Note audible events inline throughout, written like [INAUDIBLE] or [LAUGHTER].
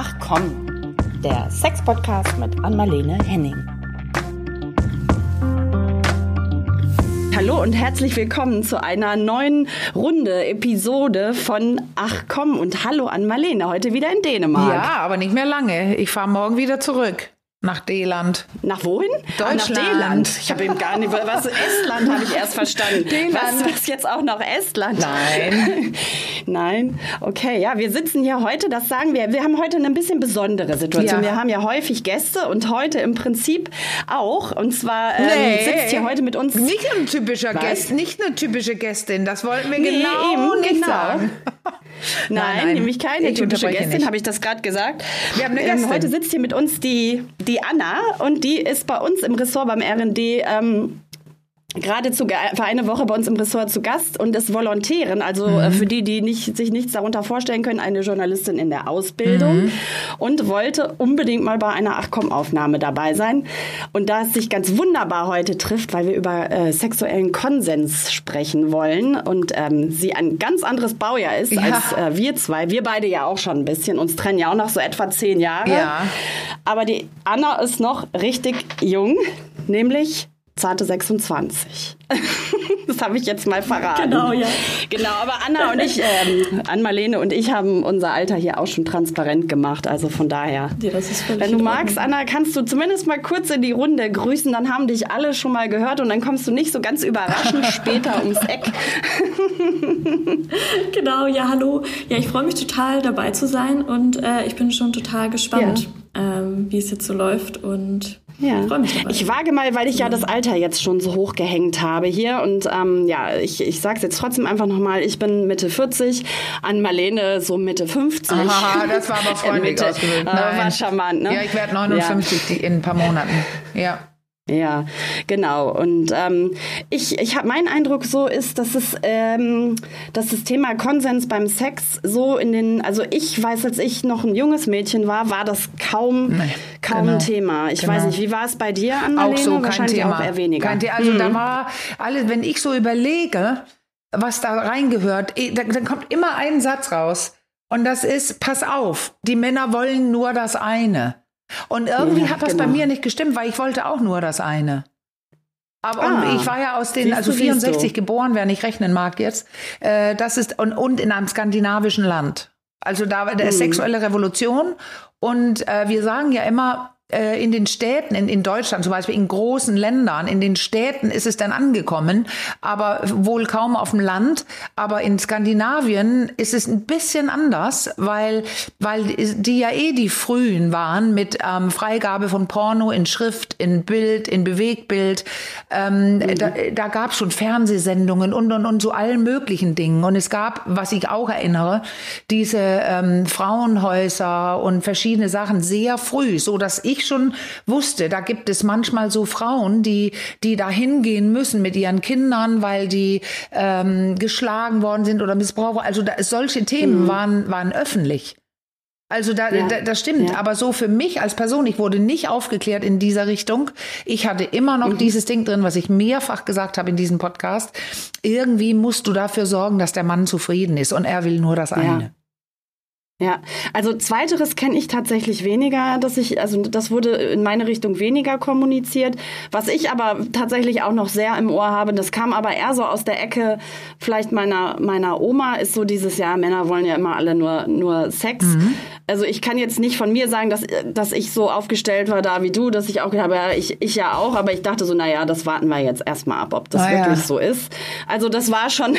Ach komm, der Sex-Podcast mit Anmalene Henning. Hallo und herzlich willkommen zu einer neuen Runde, Episode von Ach komm und hallo an Marlene, heute wieder in Dänemark. Ja, aber nicht mehr lange. Ich fahre morgen wieder zurück. Nach Deland. Nach wohin? Deutschland. Ah, nach Deland. Ich habe eben gar nicht, was Estland habe ich erst verstanden. Deland. Was, was jetzt auch noch Estland? Nein. [LAUGHS] Nein. Okay, ja, wir sitzen hier heute, das sagen wir, wir haben heute eine ein bisschen besondere Situation. Ja. Wir haben ja häufig Gäste und heute im Prinzip auch. Und zwar ähm, Nee. sitzt hier heute mit uns. Nicht ein typischer Was? Gast, nicht eine typische Gästin. Das wollten wir Nee, genau eben, nicht genau. sagen. [LAUGHS] Nein, nämlich keine typische Gästin, habe ich das gerade gesagt. Wir haben eine ähm, Gästin. heute sitzt hier mit uns die, die Anna und die ist bei uns im Ressort beim RD ähm, gerade zu, ge- für eine Woche bei uns im Ressort zu Gast und ist Volontärin, also Mhm. äh, für die, die nicht, sich nichts darunter vorstellen können, eine Journalistin in der Ausbildung Mhm. und wollte unbedingt mal bei einer Achcom-Aufnahme dabei sein. Und da es sich ganz wunderbar heute trifft, weil wir über äh, sexuellen Konsens sprechen wollen und ähm, sie ein ganz anderes Baujahr ist Ja. als äh, wir zwei. Wir beide ja auch schon ein bisschen. Uns trennen ja auch noch so etwa zehn Jahre. Ja. Aber die Anna ist noch richtig jung, nämlich zarte 26. [LAUGHS] das habe ich jetzt mal verraten. Genau, ja. Genau, aber Anna und ich, ähm, Ann-Marlene und ich haben unser Alter hier auch schon transparent gemacht. Also von daher. Ja, das ist Wenn du magst. Anna, kannst du zumindest mal kurz in die Runde grüßen, dann haben dich alle schon mal gehört und dann kommst du nicht so ganz überraschend [LAUGHS] später ums Eck. [LAUGHS] Genau, ja, hallo. Ja, ich freue mich total dabei zu sein und äh, ich bin schon total gespannt, ähm, wie es jetzt so läuft und Ja. freue mich dabei. Ich wage mal, weil ich ja das Alter jetzt schon so hoch gehängt habe hier und ähm, ja, ich, ich sag's jetzt trotzdem einfach nochmal, ich bin Mitte 40, an Marlene so Mitte 50. Aha, das war aber [LAUGHS] freundlich Mitte, ausgewählt. äh, war charmant, ne? Ja, ich werde 59 die- in ein paar Monaten. Ja. Ja, genau. Und ähm, ich, ich habe mein Eindruck so ist, dass es, ähm, dass das Thema Konsens beim Sex so in den, also ich weiß, als ich noch ein junges Mädchen war, war das kaum, Nee, kaum genau. ein Thema. Ich Genau. weiß nicht, wie war es bei dir, Anna? Auch so kein Wahrscheinlich Thema. auch eher weniger. Kein The also Mhm. da war alles, wenn ich so überlege, was da reingehört, eh, da, dann kommt immer ein Satz raus. Und das ist, pass auf, die Männer wollen nur das eine. Und irgendwie Ja, hat das genau. bei mir nicht gestimmt, weil ich wollte auch nur das eine. Aber Ah. ich war ja aus den, also du, siehst 64 du. geboren, wer nicht rechnen mag jetzt. Äh, das ist und, und in einem skandinavischen Land. Also da war der sexuelle Revolution. Und äh, wir sagen ja immer, in den Städten, in, in Deutschland zum Beispiel, in großen Ländern, in den Städten ist es dann angekommen, aber wohl kaum auf dem Land. Aber in Skandinavien ist es ein bisschen anders, weil, weil die ja eh die Frühen waren mit ähm, Freigabe von Porno in Schrift, in Bild, in Bewegtbild. Ähm, Da, da gab es schon Fernsehsendungen und, und, und so allen möglichen Dingen. Und es gab, was ich auch erinnere, diese ähm, Frauenhäuser und verschiedene Sachen sehr früh, so dass ich schon wusste, da gibt es manchmal so Frauen, die, die da hingehen müssen mit ihren Kindern, weil die ähm, geschlagen worden sind oder missbraucht. Also da, solche Themen waren, waren öffentlich. Also da, Ja. da, das stimmt. Ja. Aber so für mich als Person, ich wurde nicht aufgeklärt in dieser Richtung. Ich hatte immer noch Mhm. dieses Ding drin, was ich mehrfach gesagt habe in diesem Podcast. Irgendwie musst du dafür sorgen, dass der Mann zufrieden ist und er will nur das eine. Ja, also zweiteres kenne ich tatsächlich weniger, dass ich, also das wurde in meine Richtung weniger kommuniziert. Was ich aber tatsächlich auch noch sehr im Ohr habe, das kam aber eher so aus der Ecke vielleicht meiner, meiner Oma, ist so dieses Jahr, Männer wollen ja immer alle nur, nur Sex. Also ich kann jetzt nicht von mir sagen, dass, dass ich so aufgestellt war da wie du, dass ich auch gedacht habe, ja, ich, ich ja auch, aber ich dachte so, naja, das warten wir jetzt erstmal ab, ob das Ah, ja. wirklich so ist. Also das war schon,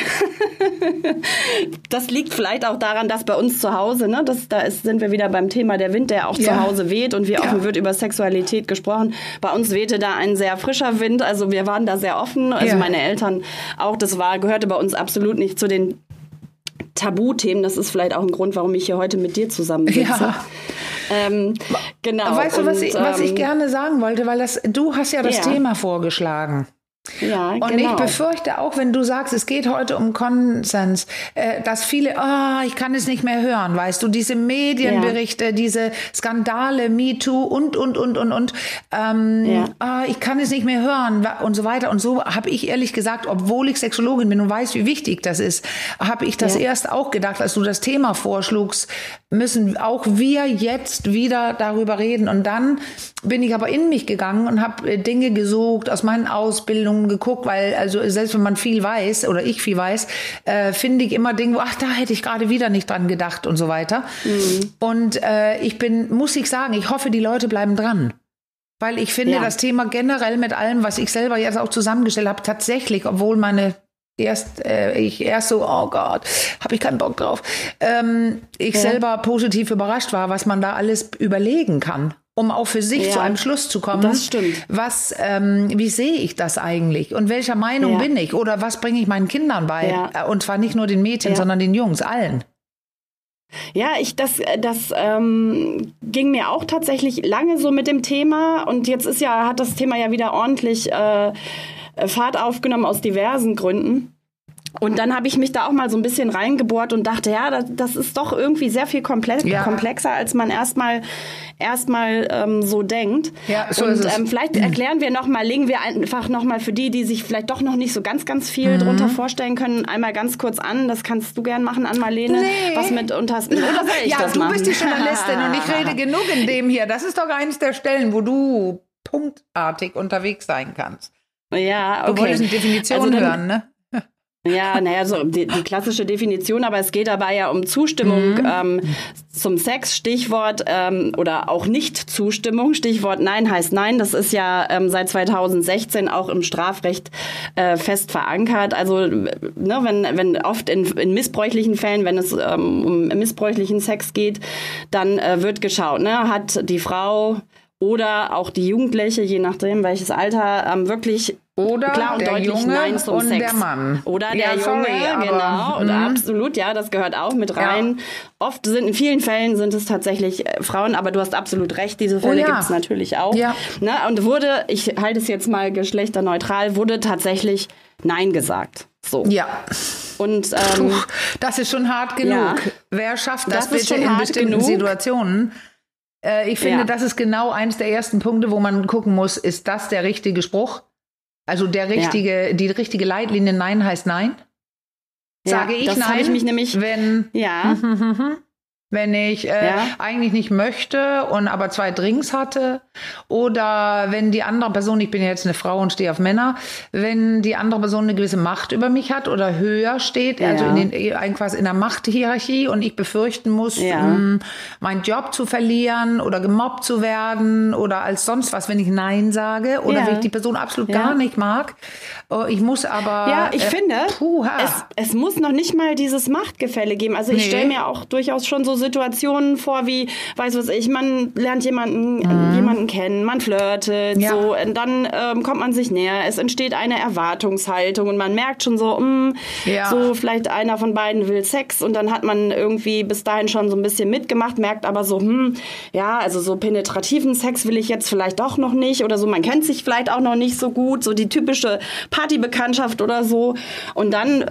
[LAUGHS] das liegt vielleicht auch daran, dass bei uns zu Hause, ne, das, da ist, sind wir wieder beim Thema der Wind, der auch Ja. zu Hause weht und wie Ja. offen wird über Sexualität gesprochen. Bei uns wehte da ein sehr frischer Wind, also wir waren da sehr offen. Also Ja. meine Eltern auch, das war, gehörte bei uns absolut nicht zu den Tabuthemen. Das ist vielleicht auch ein Grund, warum ich hier heute mit dir zusammensitze. Ja. Ähm, genau. Weißt du, was Und, ich, was ich ähm, gerne sagen wollte, weil das, du hast ja das Ja. Thema vorgeschlagen. Ja, und genau. ich befürchte auch, wenn du sagst, es geht heute um Konsens, äh, dass viele, ah, oh, ich kann es nicht mehr hören, weißt du, diese Medienberichte, ja. diese Skandale, MeToo und, und, und, und, und, ähm, ja. oh, ich kann es nicht mehr hören und so weiter. Und so habe ich ehrlich gesagt, obwohl ich Sexologin bin und weiß, wie wichtig das ist, habe ich das ja. erst auch gedacht, als du das Thema vorschlugst, müssen auch wir jetzt wieder darüber reden. Und dann bin ich aber in mich gegangen und habe äh, Dinge gesucht aus meinen Ausbildungen geguckt, weil also selbst wenn man viel weiß oder ich viel weiß, äh, finde ich immer Dinge, wo ach da hätte ich gerade wieder nicht dran gedacht und so weiter. Mhm. Und äh, ich bin, muss ich sagen, ich hoffe, die Leute bleiben dran. Weil ich finde, ja. das Thema generell mit allem, was ich selber jetzt auch zusammengestellt habe, tatsächlich, obwohl meine erst äh, ich erst so oh Gott habe ich keinen Bock drauf ähm, ich ja. selber positiv überrascht war was man da alles überlegen kann um auch für sich ja, zu einem Schluss zu kommen. Das stimmt. Was, ähm, wie sehe ich das eigentlich? Und welcher Meinung ja. bin ich? Oder was bringe ich meinen Kindern bei? Ja. Äh, und zwar nicht nur den Mädchen, sondern den Jungs, allen. Ja, ich das das ähm, ging mir auch tatsächlich lange so mit dem Thema und jetzt ist ja hat das Thema ja wieder ordentlich äh, Fahrt aufgenommen aus diversen Gründen. Und dann habe ich mich da auch mal so ein bisschen reingebohrt und dachte, ja, das, das ist doch irgendwie sehr viel komplex, ja. komplexer, als man erstmal erstmal ähm, so denkt. Ja, so und ähm, vielleicht [CLEARS THROAT] erklären wir noch mal, legen wir einfach noch mal für die, die sich vielleicht doch noch nicht so ganz, ganz viel mhm. drunter vorstellen können, einmal ganz kurz an. Das kannst du gern machen, an Marlene, nee. was mit unter [LAUGHS] oder soll ich ja, das du machen? bist die Journalistin und ich rede [LAUGHS] genug in dem hier. Das ist doch eines der Stellen, wo du punktartig unterwegs sein kannst. Ja, okay. Du wolltest eine Definition also dann, hören, ne? Ja, naja, so die, die, klassische Definition, aber es geht dabei ja um Zustimmung mhm. ähm, zum Sex, Stichwort ähm, oder auch Nicht-Zustimmung, Stichwort Nein heißt Nein. Das ist ja ähm, seit 2016 auch im Strafrecht äh, fest verankert. Also ne, wenn, wenn oft in, in missbräuchlichen Fällen, wenn es ähm, um missbräuchlichen Sex geht, dann äh, wird geschaut, ne, hat die Frau oder auch die Jugendliche, je nachdem welches Alter, ähm, wirklich oder klar und der deutlich Junge Nein zum und Sex. der Mann. Oder der ja, Junge, sorry, genau. Und mhm. absolut, ja, das gehört auch mit rein. Ja. Oft sind, in vielen Fällen sind es tatsächlich äh, Frauen, aber du hast absolut recht, diese Fälle oh, ja. gibt es natürlich auch. Ja. Ne? Und wurde, ich halte es jetzt mal geschlechterneutral, wurde tatsächlich Nein gesagt. So. Ja. Und ähm, Puh, das ist schon hart genug. Ja. Wer schafft das, das bitte in bestimmten genug. Situationen? Äh, ich finde, ja. das ist genau eines der ersten Punkte, wo man gucken muss, ist das der richtige Spruch? Also der richtige, ja. die richtige Leitlinie Nein heißt Nein. Sage ich das Nein, ich mich nämlich, wenn ja. [LAUGHS] wenn ich äh, ja. eigentlich nicht möchte und aber zwei Drinks hatte oder wenn die andere Person, ich bin ja jetzt eine Frau und stehe auf Männer, wenn die andere Person eine gewisse Macht über mich hat oder höher steht, ja. also in den quasi in der Machthierarchie und ich befürchten muss, ja. mh, mm, meinen Job zu verlieren oder gemobbt zu werden oder als sonst was, wenn ich Nein sage oder wenn ich die Person absolut gar nicht mag. Oh, ich muss aber. Ja, ich äh, finde, es, es muss noch nicht mal dieses Machtgefälle geben. Also ich nee. stelle mir auch durchaus schon so Situationen vor, wie, weiß was ich, man lernt jemanden, mhm. jemanden kennen, man flirtet, ja. so, und dann ähm, kommt man sich näher, es entsteht eine Erwartungshaltung und man merkt schon so, mh, mm, ja. so vielleicht einer von beiden will Sex und dann hat man irgendwie bis dahin schon so ein bisschen mitgemacht, merkt aber so, hm, ja, also so penetrativen Sex will ich jetzt vielleicht doch noch nicht oder so, man kennt sich vielleicht auch noch nicht so gut, so die typische Partybekanntschaft oder so. Und dann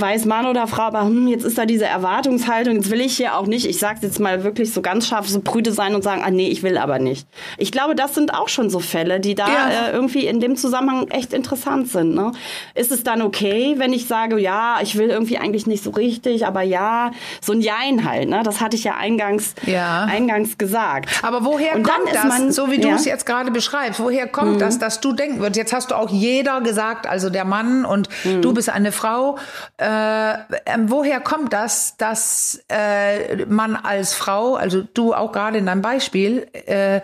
weiß Mann oder Frau, aber hm, jetzt ist da diese Erwartungshaltung, jetzt will ich hier auch nicht ich sag's jetzt mal wirklich so ganz scharf, so prüde sein und sagen, ah nee, ich will aber nicht. Ich glaube, das sind auch schon so Fälle, die da ja. äh, irgendwie in dem Zusammenhang echt interessant sind. Ne? Ist es dann okay, wenn ich sage, ja, ich will irgendwie eigentlich nicht so richtig, aber ja, so ein Jein halt, ne? Das hatte ich ja eingangs, ja. eingangs gesagt. Aber woher und kommt das, man, so wie du ja? es jetzt gerade beschreibst, woher kommt mhm. das, dass du denken würdest, jetzt hast du auch jeder gesagt, also der Mann und mhm. du bist eine Frau, äh, äh, woher kommt das, dass äh, man als Frau, also du auch gerade in deinem Beispiel, äh,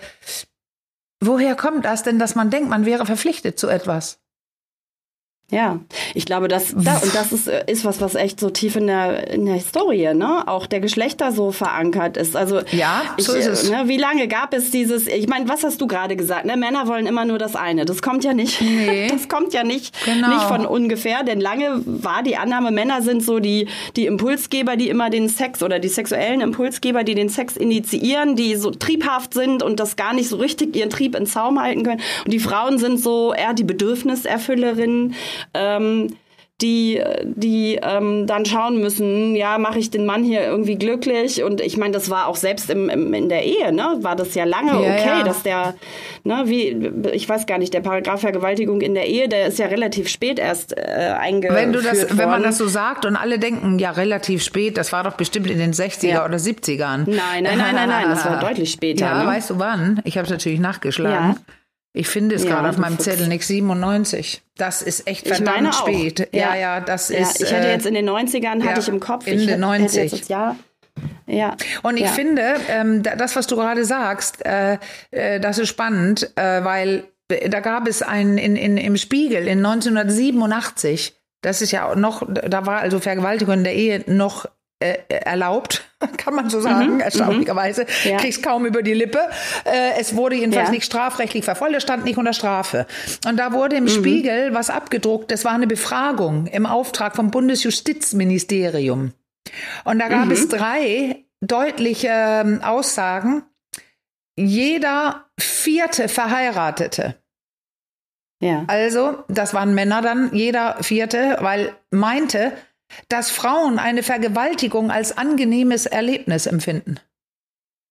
woher kommt das denn, dass man denkt, man wäre verpflichtet zu etwas? Ja, ich glaube, dass da, und das ist, ist was, was echt so tief in der, in der Historie, ne, auch der Geschlechter so verankert ist. Also ja, so ich, ist es. Ne, wie lange gab es dieses? Ich meine, was hast du gerade gesagt? Ne, Männer wollen immer nur das eine. Das kommt ja nicht. Nee. [LAUGHS] Das kommt ja nicht genau. nicht von ungefähr, denn lange war die Annahme, Männer sind so die die Impulsgeber, die immer den Sex oder die sexuellen Impulsgeber, die den Sex initiieren, die so triebhaft sind und das gar nicht so richtig ihren Trieb in Zaum halten können. Und die Frauen sind so eher die Bedürfniserfüllerinnen ähm, die, die ähm, dann schauen müssen, ja, mache ich den Mann hier irgendwie glücklich? Und ich meine, das war auch selbst im, im, in der Ehe, ne, war das ja lange ja, okay, ja. dass der, ne, wie, ich weiß gar nicht, der Paragraph Vergewaltigung in der Ehe, der ist ja relativ spät erst äh, eingeführt wenn du das, worden. Wenn man das so sagt und alle denken, ja, relativ spät, das war doch bestimmt in den 60er ja. oder 70ern. Nein, nein, nein, nein, nein, das war [LAUGHS] deutlich später. Ja, ne? weißt du wann? Ich habe es natürlich nachgeschlagen. Ja. Ich finde es ja, gerade auf meinem Zettel nix 97. Das ist echt verdammt spät. Ja, ja, ja, das ja, ist. Ich hatte äh, jetzt in den 90ern, hatte ich im Kopf. Ende ich 90. Jetzt das Jahr. Ja. Und ich finde, ähm, das, was du gerade sagst, äh, äh, das ist spannend, äh, weil da gab es einen in, in, im Spiegel in 1987. Das ist ja noch, da war also Vergewaltigung in der Ehe noch äh, erlaubt, [LAUGHS] kann man so sagen, mhm, erstaunlicherweise. Mhm. Ja. Kriegst kaum über die Lippe. Äh, es wurde jedenfalls ja. nicht strafrechtlich verfolgt, es stand nicht unter Strafe. Und da wurde im mhm. Spiegel was abgedruckt, das war eine Befragung im Auftrag vom Bundesjustizministerium. Und da gab mhm. es drei deutliche ähm, Aussagen. Jeder vierte Verheiratete. Ja. Also, das waren Männer dann, jeder vierte, weil meinte, dass Frauen eine Vergewaltigung als angenehmes Erlebnis empfinden.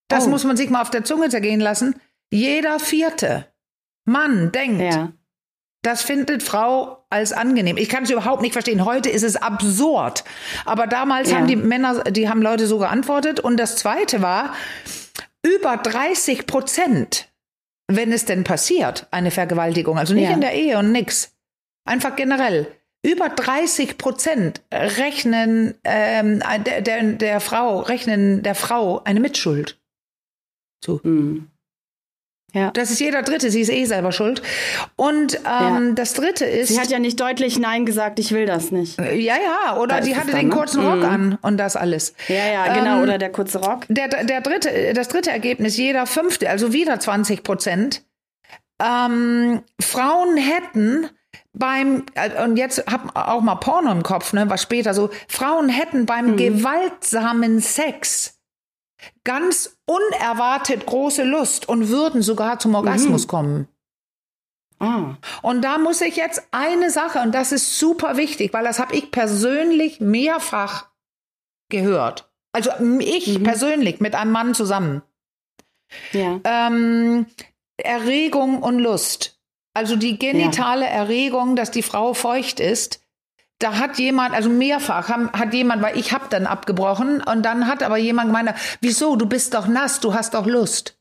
Das oh. muss man sich mal auf der Zunge zergehen lassen. Jeder vierte Mann denkt, ja. das findet Frau als angenehm. Ich kann es überhaupt nicht verstehen. Heute ist es absurd. Aber damals ja. haben die Männer, die haben Leute so geantwortet. Und das zweite war, über 30 Prozent, wenn es denn passiert, eine Vergewaltigung. Also nicht ja. in der Ehe und nix. Einfach generell über 30 Prozent rechnen ähm, der, der, der Frau, rechnen der Frau eine Mitschuld zu. Mhm. Ja. Das ist jeder Dritte, sie ist eh selber schuld. Und ähm, ja. das Dritte ist. Sie hat ja nicht deutlich Nein gesagt, ich will das nicht. Ja, ja, oder sie hatte den ne? kurzen Rock mhm. an und das alles. Ja, ja, genau, ähm, oder der kurze Rock. Der, der dritte, das dritte Ergebnis, jeder fünfte, also wieder 20 Prozent. Ähm, Frauen hätten beim, äh, und jetzt hab auch mal Porno im Kopf, ne, was später so, Frauen hätten beim mhm. gewaltsamen Sex ganz unerwartet große Lust und würden sogar zum Orgasmus mhm. kommen. Ah. Und da muss ich jetzt eine Sache, und das ist super wichtig, weil das habe ich persönlich mehrfach gehört. Also ich mhm. persönlich mit einem Mann zusammen. Ja. Ähm, Erregung und Lust. Also die genitale ja. Erregung, dass die Frau feucht ist, da hat jemand, also mehrfach hat jemand, weil ich habe dann abgebrochen und dann hat aber jemand gemeint, wieso, du bist doch nass, du hast doch Lust.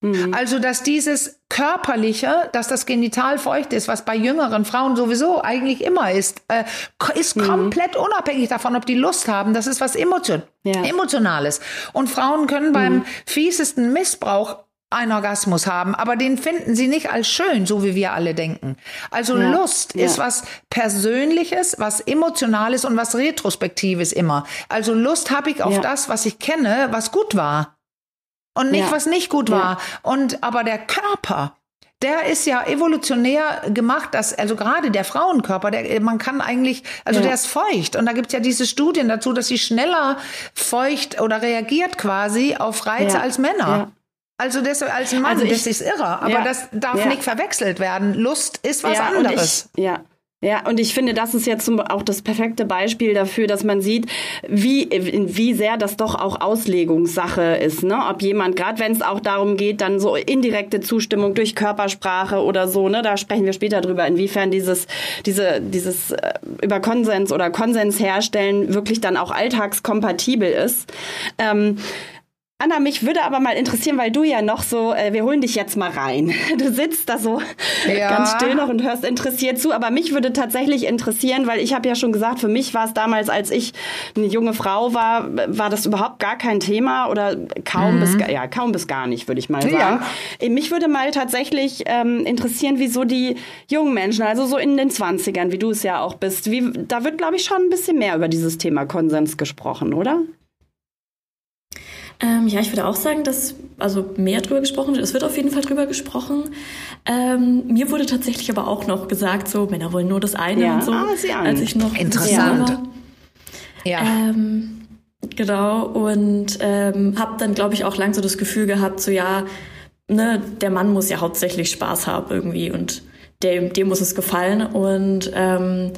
Mhm. Also, dass dieses körperliche, dass das Genital feucht ist, was bei jüngeren Frauen sowieso eigentlich immer ist, äh, ist mhm. komplett unabhängig davon, ob die Lust haben. Das ist was Emotion ja. Emotionales. Und Frauen können mhm. beim fiesesten Missbrauch einen Orgasmus haben, aber den finden sie nicht als schön, so wie wir alle denken. Also ja, Lust ja. ist was Persönliches, was Emotionales und was Retrospektives immer. Also Lust habe ich auf ja. das, was ich kenne, was gut war. Und nicht, was nicht gut war. Und aber der Körper, der ist ja evolutionär gemacht, dass, also gerade der Frauenkörper, der, man kann eigentlich, also ja. der ist feucht. Und da gibt es ja diese Studien dazu, dass sie schneller feucht oder reagiert quasi auf Reize ja. als Männer. Ja. Also das als Mann, also ich, das ist irre, aber ja, das darf ja. nicht verwechselt werden. Lust ist was ja, anderes. Ich, ja. Ja, und ich finde, das ist jetzt auch das perfekte Beispiel dafür, dass man sieht, wie, wie sehr das doch auch Auslegungssache ist. Ne? Ob jemand, gerade wenn es auch darum geht, dann so indirekte Zustimmung durch Körpersprache oder so, ne, da sprechen wir später drüber, inwiefern dieses, diese, dieses äh, über Konsens oder Konsens herstellen wirklich dann auch alltagskompatibel ist. Ähm, Anna, mich würde aber mal interessieren, weil du ja noch so, äh, wir holen dich jetzt mal rein. [LAUGHS] Du sitzt da so ja. ganz still noch und hörst interessiert zu. Aber mich würde tatsächlich interessieren, weil ich habe ja schon gesagt, für mich war es damals, als ich eine junge Frau war, war das überhaupt gar kein Thema oder kaum mhm. bis ja kaum bis gar nicht, würde ich mal sagen. Ja. Äh, mich würde mal tatsächlich ähm, interessieren, wieso die jungen Menschen, also so in den Zwanzigern, wie du es ja auch bist, wie, da wird, glaube ich, schon ein bisschen mehr über dieses Thema Konsens gesprochen, oder? Ähm, ja, ich würde auch sagen, dass also mehr drüber gesprochen wird. Es wird auf jeden Fall drüber gesprochen. Ähm, mir wurde tatsächlich aber auch noch gesagt, so Männer wollen nur das eine ja. und so, ah, als ich noch interessant. Ja. Ähm, genau und ähm, habe dann glaube ich auch lang so das Gefühl gehabt, so ja, ne, der Mann muss ja hauptsächlich Spaß haben irgendwie und dem, dem muss es gefallen und ähm,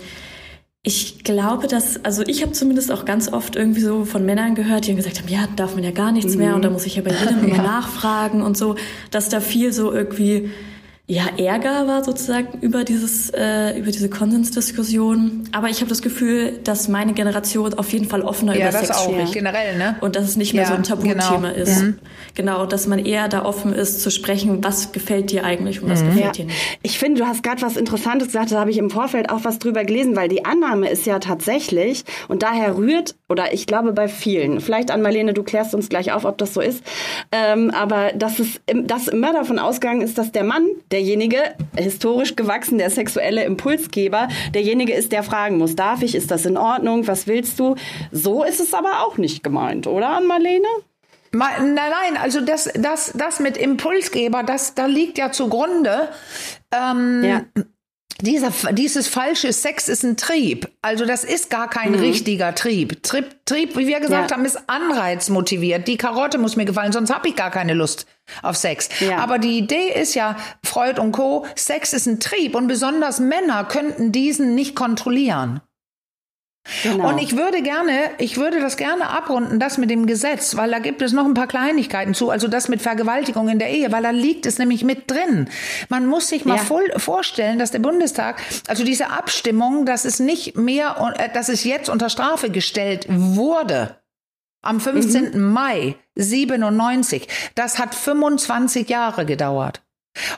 ich glaube, dass, also ich habe zumindest auch ganz oft irgendwie so von Männern gehört, die gesagt haben, ja, darf man ja gar nichts mehr und da mhm. muss ich ja bei jedem [LAUGHS] immer ja. nachfragen und so, dass da viel so irgendwie ja, Ärger war sozusagen über dieses, äh, über diese Konsensdiskussion. Aber ich habe das Gefühl, dass meine Generation auf jeden Fall offener ja, über Sex auch, spricht. generell, ne? Und dass es nicht mehr ja, so ein Tabuthema genau. ist. Mhm. Genau, dass man eher da offen ist zu sprechen, was gefällt dir eigentlich und was mhm. gefällt dir nicht. Ich finde, du hast gerade was Interessantes gesagt, da habe ich im Vorfeld auch was drüber gelesen, weil die Annahme ist ja tatsächlich, und daher rührt, oder ich glaube bei vielen, vielleicht an Marlene, du klärst uns gleich auf, ob das so ist, ähm, aber dass es dass immer davon ausgegangen ist, dass der Mann, derjenige, historisch gewachsen, der sexuelle Impulsgeber, derjenige ist, der fragen muss, darf ich, ist das in Ordnung, was willst du? So ist es aber auch nicht gemeint, oder, Ann-Marlene? Nein, nein, also das, das, das mit Impulsgeber, das, da liegt ja zugrunde. Ähm, ja. Dieser, dieses falsche Sex ist ein Trieb. Also das ist gar kein mhm. richtiger Trieb. Trieb. Trieb, wie wir gesagt ja. haben, ist anreizmotiviert. Die Karotte muss mir gefallen, sonst habe ich gar keine Lust auf Sex. Ja. Aber die Idee ist ja, Freud und Co., Sex ist ein Trieb und besonders Männer könnten diesen nicht kontrollieren. Genau. Und ich würde gerne, ich würde das gerne abrunden, das mit dem Gesetz, weil da gibt es noch ein paar Kleinigkeiten zu, also das mit Vergewaltigung in der Ehe, weil da liegt es nämlich mit drin. Man muss sich mal ja. voll vorstellen, dass der Bundestag, also diese Abstimmung, dass es nicht mehr, äh, dass es jetzt unter Strafe gestellt wurde. Am 15. Mhm. Mai 97. Das hat 25 Jahre gedauert.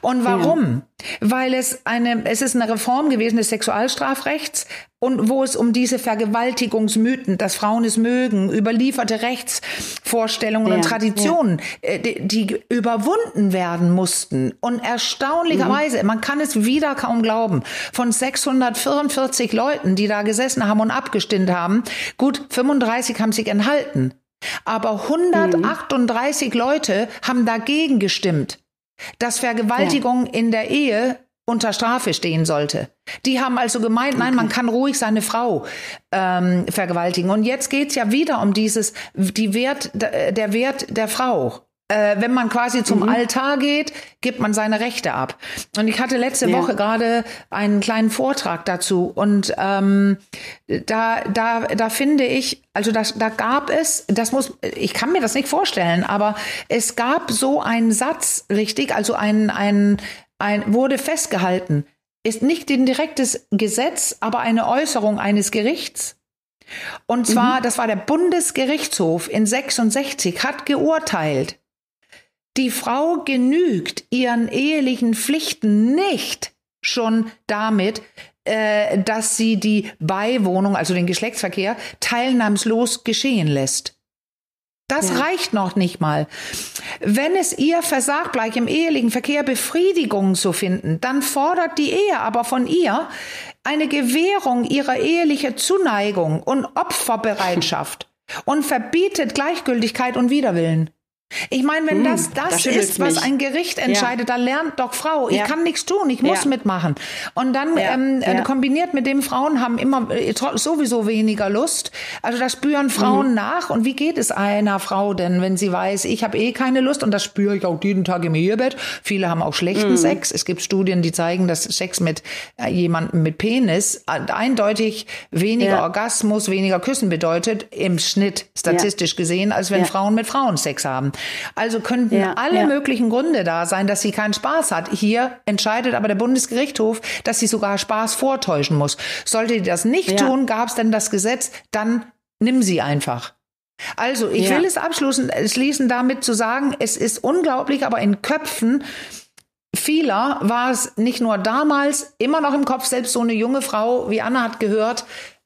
Und warum? Ja. Weil es eine, es ist eine Reform gewesen des Sexualstrafrechts und wo es um diese Vergewaltigungsmythen, dass Frauen es mögen, überlieferte Rechtsvorstellungen ja. und Traditionen, ja. Äh, die, die, überwunden werden mussten. Und erstaunlicherweise, mhm. man kann es wieder kaum glauben, von 644 Leuten, die da gesessen haben und abgestimmt haben, gut 35 haben sich enthalten. Aber 138 mhm. Leute haben dagegen gestimmt dass Vergewaltigung ja. in der Ehe unter Strafe stehen sollte. Die haben also gemeint, nein, man kann ruhig seine Frau ähm, vergewaltigen. Und jetzt geht's ja wieder um dieses, die Wert, der Wert der Frau. Äh, wenn man quasi zum mhm. Altar geht, gibt man seine Rechte ab. Und ich hatte letzte ja. Woche gerade einen kleinen Vortrag dazu. Und ähm, da, da, da finde ich, also das, da gab es, das muss, ich kann mir das nicht vorstellen, aber es gab so einen Satz, richtig, also ein, ein, ein wurde festgehalten, ist nicht ein direktes Gesetz, aber eine Äußerung eines Gerichts. Und zwar, mhm. das war der Bundesgerichtshof in 66, hat geurteilt, die Frau genügt ihren ehelichen Pflichten nicht schon damit, äh, dass sie die Beiwohnung, also den Geschlechtsverkehr, teilnahmslos geschehen lässt. Das ja. reicht noch nicht mal. Wenn es ihr versagt, gleich im ehelichen Verkehr Befriedigung zu finden, dann fordert die Ehe aber von ihr eine Gewährung ihrer ehelichen Zuneigung und Opferbereitschaft [LAUGHS] und verbietet Gleichgültigkeit und Widerwillen. Ich meine, wenn hm, das das, das ist, was ein Gericht entscheidet, ja. da lernt doch Frau, ich ja. kann nichts tun, ich muss ja. mitmachen. Und dann ähm, äh, kombiniert mit dem Frauen haben immer äh, sowieso weniger Lust. Also das spüren Frauen mhm. nach. Und wie geht es einer Frau denn, wenn sie weiß, ich habe eh keine Lust und das spüre ich auch jeden Tag im Ehebett. Viele haben auch schlechten mhm. Sex. Es gibt Studien, die zeigen, dass Sex mit äh, jemandem mit Penis eindeutig weniger Orgasmus, weniger Küssen bedeutet, im Schnitt statistisch gesehen, als wenn Frauen mit Frauen Sex haben. Also könnten ja, alle ja. möglichen Gründe da sein, dass sie keinen Spaß hat. Hier entscheidet aber der Bundesgerichtshof, dass sie sogar Spaß vortäuschen muss. Sollte die das nicht ja. tun, gab es denn das Gesetz, dann nimm sie einfach. Also, ich will es abschließen, schließen damit zu sagen, es ist unglaublich, aber in Köpfen vieler war es nicht nur damals, immer noch im Kopf, selbst so eine junge Frau wie Anna hat gehört,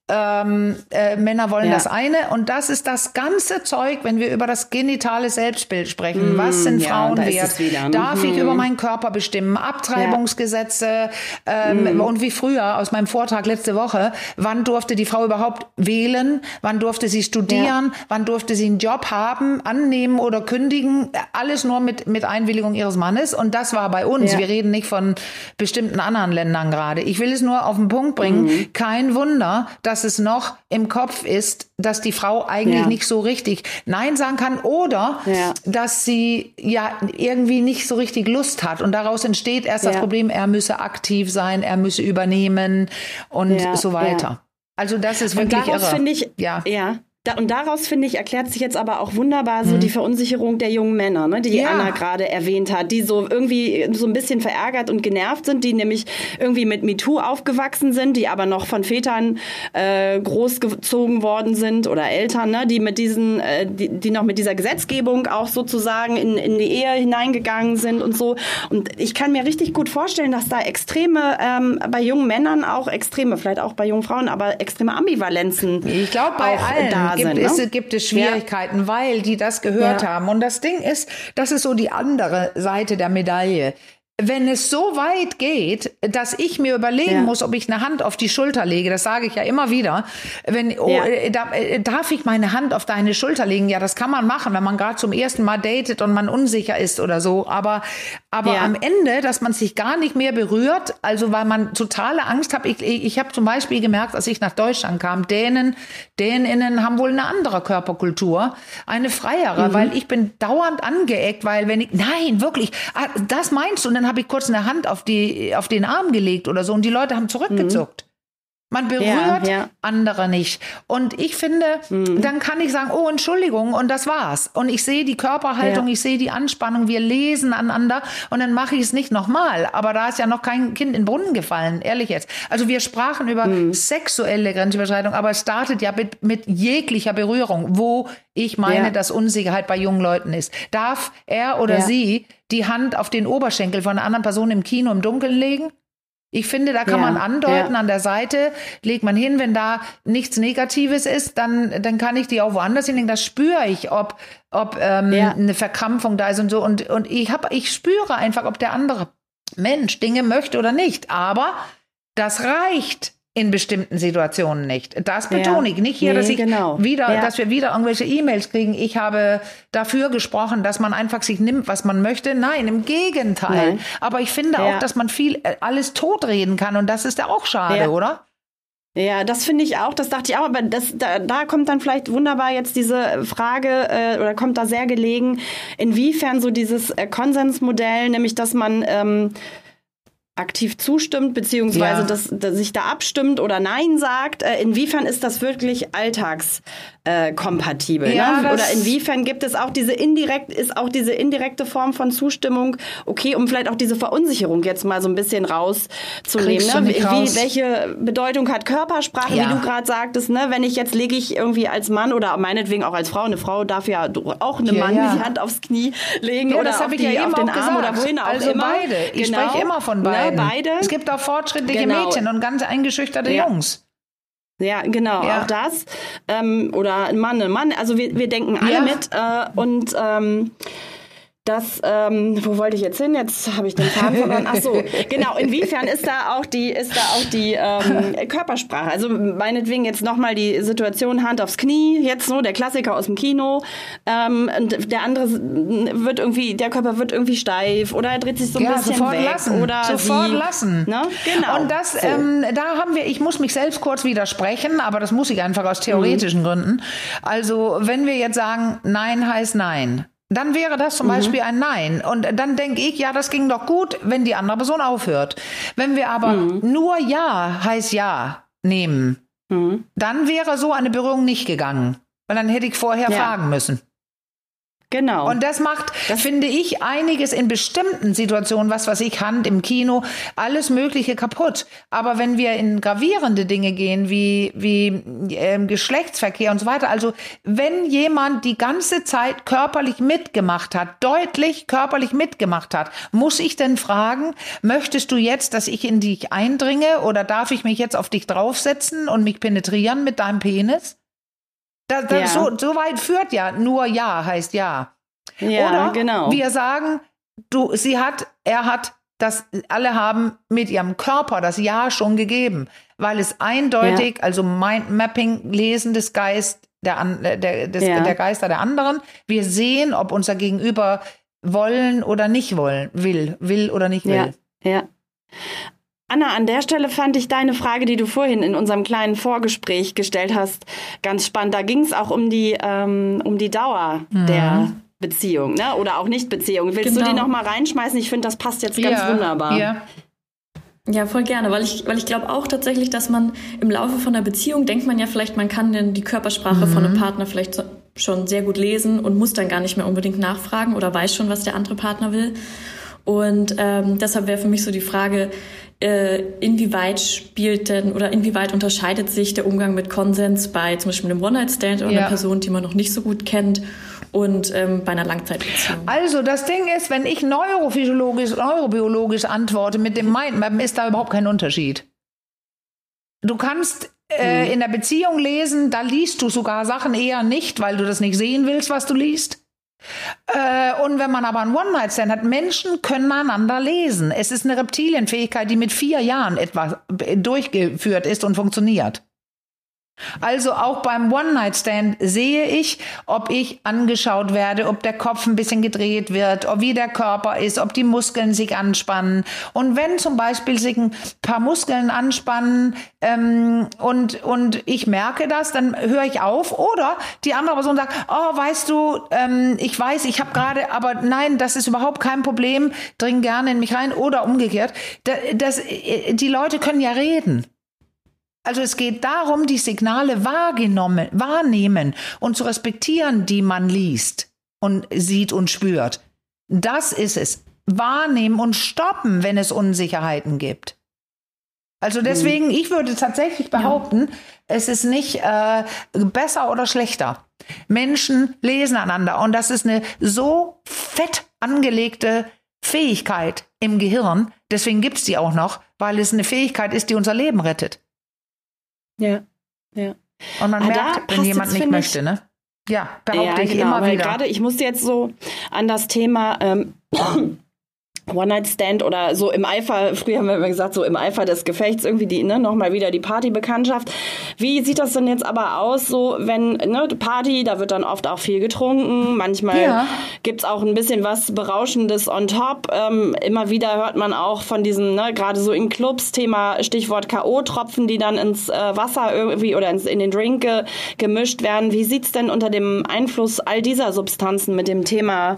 ähm, äh, Männer wollen Ja. das eine und das ist das ganze Zeug, wenn wir über das genitale Selbstbild sprechen. Was sind Mm, ja, Frauen da wert? Darf ich Mhm. über meinen Körper bestimmen? Abtreibungsgesetze ähm, und wie früher aus meinem Vortrag letzte Woche, wann durfte die Frau überhaupt wählen? Wann durfte sie studieren? Wann durfte sie einen Job haben, annehmen oder kündigen? Alles nur mit, mit Einwilligung ihres Mannes und das war bei uns. Ja. Wir reden nicht von bestimmten anderen Ländern gerade. Ich will es nur auf den Punkt bringen. Mhm. Kein Wunder, dass es noch im Kopf ist, dass die Frau eigentlich Ja. nicht so richtig Nein sagen kann oder Ja. dass sie ja irgendwie nicht so richtig Lust hat. Und daraus entsteht erst das Ja. Problem, er müsse aktiv sein, er müsse übernehmen und so weiter. Also das ist Und wirklich daraus irre. finde ich, ja. ja. Da, und daraus, finde ich, erklärt sich jetzt aber auch wunderbar so die Verunsicherung der jungen Männer, ne, die, Mhm. Ja. Anna gerade erwähnt hat, die so irgendwie so ein bisschen verärgert und genervt sind, die nämlich irgendwie mit MeToo aufgewachsen sind, die aber noch von Vätern äh, großgezogen worden sind oder Eltern, ne, die mit diesen, äh, die, die noch mit dieser Gesetzgebung auch sozusagen in, in die Ehe hineingegangen sind und so. Und ich kann mir richtig gut vorstellen, dass da extreme, ähm, bei jungen Männern auch extreme, vielleicht auch bei jungen Frauen, aber extreme Ambivalenzen Ich glaube, bei auch allen da gibt, sind, es, ne? gibt es Schwierigkeiten, weil die das gehört Ja. haben. Und das Ding ist, das ist so die andere Seite der Medaille. Wenn es so weit geht, dass ich mir überlegen Ja. muss, ob ich eine Hand auf die Schulter lege, das sage ich ja immer wieder. Wenn oh, Ja. äh, da, äh, darf ich meine Hand auf deine Schulter legen? Ja, das kann man machen, wenn man gerade zum ersten Mal datet und man unsicher ist oder so. Aber aber Ja. am Ende, dass man sich gar nicht mehr berührt, also weil man totale Angst hat. Ich, ich, habe zum Beispiel gemerkt, als ich nach Deutschland kam, Dänen, Däninnen haben wohl eine andere Körperkultur, eine freiere, weil ich bin dauernd angeeckt, weil wenn ich, nein, wirklich, ah, das meinst du? Und dann habe ich kurz eine Hand auf die, auf den Arm gelegt oder so und die Leute haben zurückgezuckt. Man berührt Ja, ja. andere nicht. Und ich finde, dann kann ich sagen, oh, Entschuldigung, und das war's. Und ich sehe die Körperhaltung, Ja. ich sehe die Anspannung, wir lesen aneinander und dann mache ich es nicht nochmal. Aber da ist ja noch kein Kind in den Brunnen gefallen, ehrlich jetzt. Also wir sprachen über sexuelle Grenzüberschreitung, aber es startet ja mit, mit jeglicher Berührung, wo ich meine, dass Unsicherheit bei jungen Leuten ist. Darf er oder sie die Hand auf den Oberschenkel von einer anderen Person im Kino im Dunkeln legen? Ich finde, da kann Ja, man andeuten ja. an der Seite, legt man hin, wenn da nichts Negatives ist, dann, dann kann ich die auch woanders hinlegen. Das spüre ich, ob, ob ähm, Ja. eine Verkrampfung da ist und so. Und, und ich, hab, ich spüre einfach, ob der andere Mensch Dinge möchte oder nicht. Aber das reicht in bestimmten Situationen nicht. Das betone Ja. ich nicht hier, Nee, dass ich genau. wieder, Ja. dass wir wieder irgendwelche E-Mails kriegen. Ich habe dafür gesprochen, dass man einfach sich nimmt, was man möchte. Nein, im Gegenteil. Nein. Aber ich finde Ja. auch, dass man viel äh, alles totreden kann und das ist ja auch schade, oder? Ja, das finde ich auch, das dachte ich auch, aber das, da, da kommt dann vielleicht wunderbar jetzt diese Frage äh, oder kommt da sehr gelegen, inwiefern so dieses äh, Konsensmodell, nämlich dass man ähm, aktiv zustimmt, beziehungsweise Ja. dass, dass sich da abstimmt oder Nein sagt, äh, inwiefern ist das wirklich alltagskompatibel? Äh, Ja, ne? Oder inwiefern gibt es auch diese indirekt, ist auch diese indirekte Form von Zustimmung okay, um vielleicht auch diese Verunsicherung jetzt mal so ein bisschen rauszunehmen. Ne? Wie, raus. welche Bedeutung hat Körpersprache, Ja. wie du gerade sagtest, ne? Wenn ich jetzt lege ich irgendwie als Mann oder meinetwegen auch als Frau, eine Frau darf ja auch einem Mann die Hand aufs Knie legen oder das auf, habe ich die, ja auf den Arm gesagt. oder wohin auch also immer. beide. Ich Genau. spreche immer von Ne, beiden. beide. Es gibt auch fortschrittliche Genau. Mädchen und ganz eingeschüchterte Ja. Jungs. Ja, genau, Ja. auch das. Ähm, oder ein Mann, ein Mann. Also wir, wir denken alle Ja. mit. Äh, und ähm, das, ähm, wo wollte ich jetzt hin? Jetzt habe ich den Faden verloren. Ach so, [LAUGHS] genau. Inwiefern ist da auch die, ist da auch die ähm, [LAUGHS] Körpersprache? Also meinetwegen jetzt nochmal die Situation Hand aufs Knie, jetzt so der Klassiker aus dem Kino. Ähm, und der andere wird irgendwie, der Körper wird irgendwie steif oder er dreht sich so ein ja, bisschen sofort weg lassen. oder sofort sie, lassen. Ne? Genau. Und das, So. ähm, da haben wir, ich muss mich selbst kurz widersprechen, aber das muss ich einfach aus theoretischen Mhm. Gründen. Also, wenn wir jetzt sagen, Nein heißt Nein, dann wäre das Mhm. zum Beispiel ein Nein. Und dann denke ich, ja, das ging doch gut, wenn die andere Person aufhört. Wenn wir aber Mhm. nur Ja heißt Ja nehmen, Mhm. dann wäre so eine Berührung nicht gegangen. Weil dann hätte ich vorher Ja. fragen müssen. Genau. Und das macht, das finde ich, einiges in bestimmten Situationen, was was ich Hand im Kino, alles Mögliche kaputt. Aber wenn wir in gravierende Dinge gehen, wie, wie äh, Geschlechtsverkehr und so weiter, also wenn jemand die ganze Zeit körperlich mitgemacht hat, deutlich körperlich mitgemacht hat, muss ich denn fragen, möchtest du jetzt, dass ich in dich eindringe oder darf ich mich jetzt auf dich draufsetzen und mich penetrieren mit deinem Penis? Da, da, ja. so, so weit führt ja nur Ja heißt Ja. Ja, Oder genau. wir sagen, du, sie hat, er hat, das alle haben mit ihrem Körper das Ja schon gegeben, weil es eindeutig, ja. also Mindmapping, Lesen des Geist der, der, des, ja. der Geister der anderen. Wir sehen, ob unser Gegenüber wollen oder nicht wollen, will, will oder nicht will. Ja. ja. Anna, an der Stelle fand ich deine Frage, die du vorhin in unserem kleinen Vorgespräch gestellt hast, ganz spannend. Da ging es auch um die, ähm, um die Dauer mhm. der Beziehung, ne? Oder auch Nicht-Beziehung. Willst genau. du die genau. noch mal reinschmeißen? Ich finde, das passt jetzt ganz ja, wunderbar. Ja. Ja, voll gerne, weil ich, weil ich glaube auch tatsächlich, dass man im Laufe von einer Beziehung denkt man ja vielleicht, man kann denn die Körpersprache mhm. von einem. Partner vielleicht so, schon sehr gut lesen und muss dann gar nicht mehr unbedingt nachfragen oder weiß schon, was der andere Partner will. Und ähm, deshalb wäre für mich so die Frage, äh, inwieweit spielt denn oder inwieweit unterscheidet sich der Umgang mit Konsens bei zum Beispiel einem One-Night-Stand oder ja. einer Person, die man noch nicht so gut kennt und ähm, bei einer Langzeitbeziehung. Also das Ding ist, wenn ich neurophysiologisch, neurobiologisch antworte mit dem Mindmap, ist da überhaupt kein Unterschied. Du kannst äh, mhm. in der Beziehung lesen, da liest du sogar Sachen eher nicht, weil du das nicht sehen willst, was du liest. Äh, und wenn man aber einen One-Night-Stand hat, Menschen können einander lesen. Es ist eine Reptilienfähigkeit, die mit vier Jahren etwa durchgeführt ist und funktioniert. Also auch beim One-Night-Stand sehe ich, ob ich angeschaut werde, ob der Kopf ein bisschen gedreht wird, ob wie der Körper ist, ob die Muskeln sich anspannen. Und wenn zum Beispiel sich ein paar Muskeln anspannen ähm, und, und ich merke das, dann höre ich auf. Oder die andere Person sagt, oh, weißt du, ähm, ich weiß, ich habe gerade, aber nein, das ist überhaupt kein Problem, dring gerne in mich rein. Oder umgekehrt. Das, das, äh, die Leute können ja reden. Also es geht darum, die Signale wahrgenommen, wahrnehmen und zu respektieren, die man liest und sieht und spürt. Das ist es. Wahrnehmen und stoppen, wenn es Unsicherheiten gibt. Also deswegen, ich würde tatsächlich behaupten, ja. es ist nicht äh, besser oder schlechter. Menschen lesen einander und das ist eine so fett angelegte Fähigkeit im Gehirn. Deswegen gibt es die auch noch, weil es eine Fähigkeit ist, die unser Leben rettet. Ja, ja. Und man ah, merkt, wenn jemand nicht möchte, ne? Ja, behaupte ja, ich genau, immer wieder. Gerade, ich musste jetzt so an das Thema ähm, One-Night-Stand oder so im Eifer, früher haben wir immer gesagt, so im Eifer des Gefechts irgendwie die, ne, nochmal wieder die Partybekanntschaft. Wie sieht das denn jetzt aber aus, so wenn, ne, Party, da wird dann oft auch viel getrunken, manchmal ja. gibt's auch ein bisschen was Berauschendes on top. Ähm, immer wieder hört man auch von diesen, ne, gerade so in Clubs, Thema Stichwort K.O.-Tropfen, die dann ins äh, Wasser irgendwie oder ins, in den Drink ge gemischt werden. Wie sieht's denn unter dem Einfluss all dieser Substanzen mit dem Thema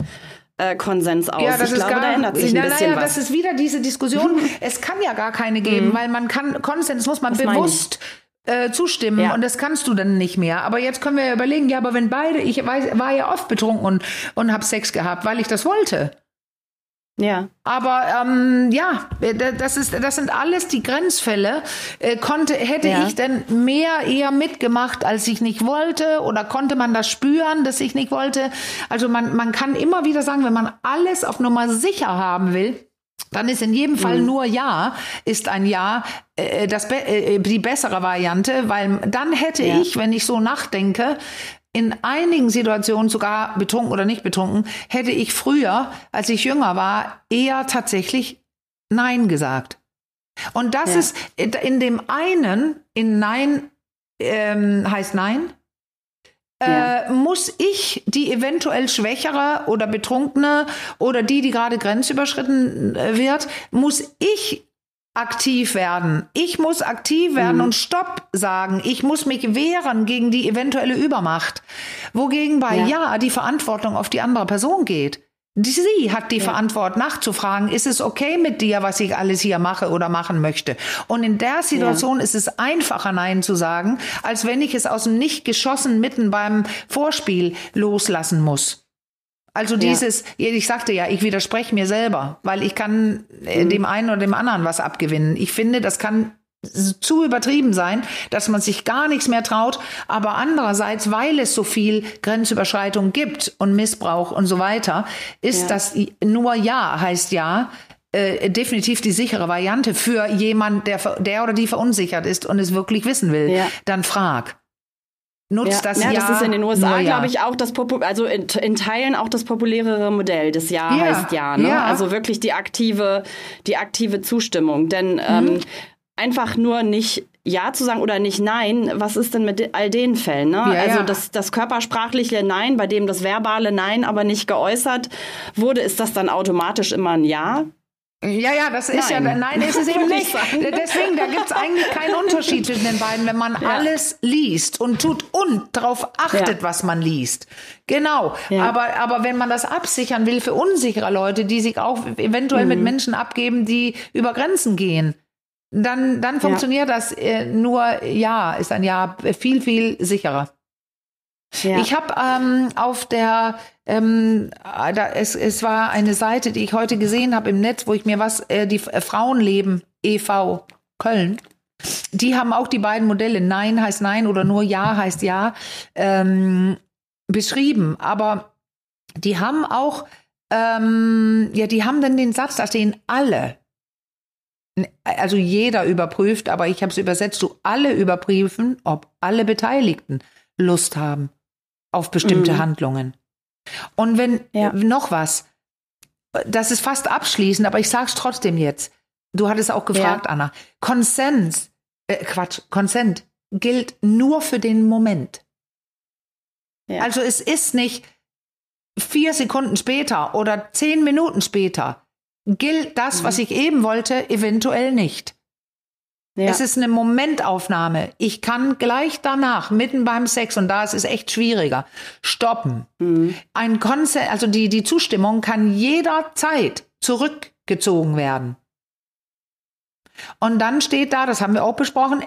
äh, Konsens aus. Ja, das ich ist glaube, gar, da ändert sich ein bisschen naja, was. Das ist wieder diese Diskussion. es kann ja gar keine geben, mhm. weil man kann Konsens muss man das bewusst äh, zustimmen ja. und das kannst du dann nicht mehr. Aber jetzt können wir ja überlegen, ja, aber wenn beide, ich weiß, war ja oft betrunken und, und habe Sex gehabt, weil ich das wollte. Ja. Aber ähm, ja, äh, das ist, das sind alles die Grenzfälle. Äh, konnte, hätte ja. ich denn mehr eher mitgemacht, als ich nicht wollte, oder konnte man das spüren, dass ich nicht wollte? Also man, man kann immer wieder sagen, wenn man alles auf Nummer sicher haben will, dann ist in jedem Fall mhm. nur Ja, ist ein Ja äh, das be äh, die bessere Variante, weil dann hätte ja. ich, wenn ich so nachdenke, in einigen Situationen sogar betrunken oder nicht betrunken, hätte ich früher, als ich jünger war, eher tatsächlich Nein gesagt. Und das ja. ist in dem einen, in Nein ähm, heißt Nein, ja. äh, muss ich die eventuell schwächere oder betrunkene oder die, die gerade grenzüberschritten äh, wird, muss ich aktiv werden. Ich muss aktiv werden mhm. und Stopp sagen. Ich muss mich wehren gegen die eventuelle Übermacht. Wogegen bei ja, ja die Verantwortung auf die andere Person geht. Sie hat die ja. Verantwortung nachzufragen, ist es okay mit dir, was ich alles hier mache oder machen möchte? Und in der Situation ja. ist es einfacher, Nein zu sagen, als wenn ich es aus dem Nicht geschossen mitten beim Vorspiel loslassen muss. Also dieses, ja. ich sagte ja, ich widerspreche mir selber, weil ich kann äh, mhm. dem einen oder dem anderen was abgewinnen. Ich finde, das kann zu übertrieben sein, dass man sich gar nichts mehr traut. Aber andererseits, weil es so viel Grenzüberschreitung gibt und Missbrauch und so weiter, ist ja. das nur Ja heißt Ja. Äh, definitiv die sichere Variante für jemand, der, der oder die verunsichert ist und es wirklich wissen will. Ja. Dann frag nutzt ja. das ja. Ja, das ist in den USA, glaube ich, auch das Popu also in, in, Teilen auch das populärere Modell. Das Ja, ja. heißt Ja. Ne? ja. Also wirklich die aktive, die aktive Zustimmung. Denn mhm. ähm, einfach nur nicht ja zu sagen oder nicht Nein, was ist denn mit all den Fällen? Ne? Ja, also Das, das körpersprachliche Nein, bei dem das verbale Nein aber nicht geäußert wurde, ist das dann automatisch immer ein Ja? Ja, ja, das ist nein. ja, nein, ist es [LAUGHS] eben nicht. Deswegen, da gibt es eigentlich keinen Unterschied zwischen den beiden, wenn man ja. alles liest und tut und darauf achtet, ja. was man liest. Genau. Ja. Aber, aber wenn man das absichern will für unsichere Leute, die sich auch eventuell mhm. mit Menschen abgeben, die über Grenzen gehen, dann, dann funktioniert das äh, nur, ja, ist ein Ja viel, viel sicherer. Ja. Ich habe ähm, auf der, ähm, da, es, es war eine Seite, die ich heute gesehen habe im Netz, wo ich mir was, äh, die äh, Frauenleben e.V. Köln, die haben auch die beiden Modelle, Nein heißt Nein oder nur Ja heißt Ja, ähm, beschrieben. Aber die haben auch, ähm, ja, die haben dann den Satz, da stehen alle. Also jeder überprüft, aber ich habe es übersetzt, du alle überprüfen, ob alle Beteiligten Lust haben auf bestimmte mhm. Handlungen. Und wenn ja. noch was, das ist fast abschließend, aber ich sag's trotzdem jetzt. Du hattest auch gefragt, ja. Anna. Konsens, äh, Quatsch, Consent gilt nur für den Moment. Ja. Also es ist nicht vier Sekunden später oder zehn Minuten später gilt das, mhm. was ich eben wollte, eventuell nicht. Ja. Es ist eine Momentaufnahme. Ich kann gleich danach, mitten beim Sex, und da ist es echt schwieriger, stoppen. Mhm. Ein Konsent, also die, die Zustimmung kann jederzeit zurückgezogen werden. Und dann steht da, das haben wir auch besprochen,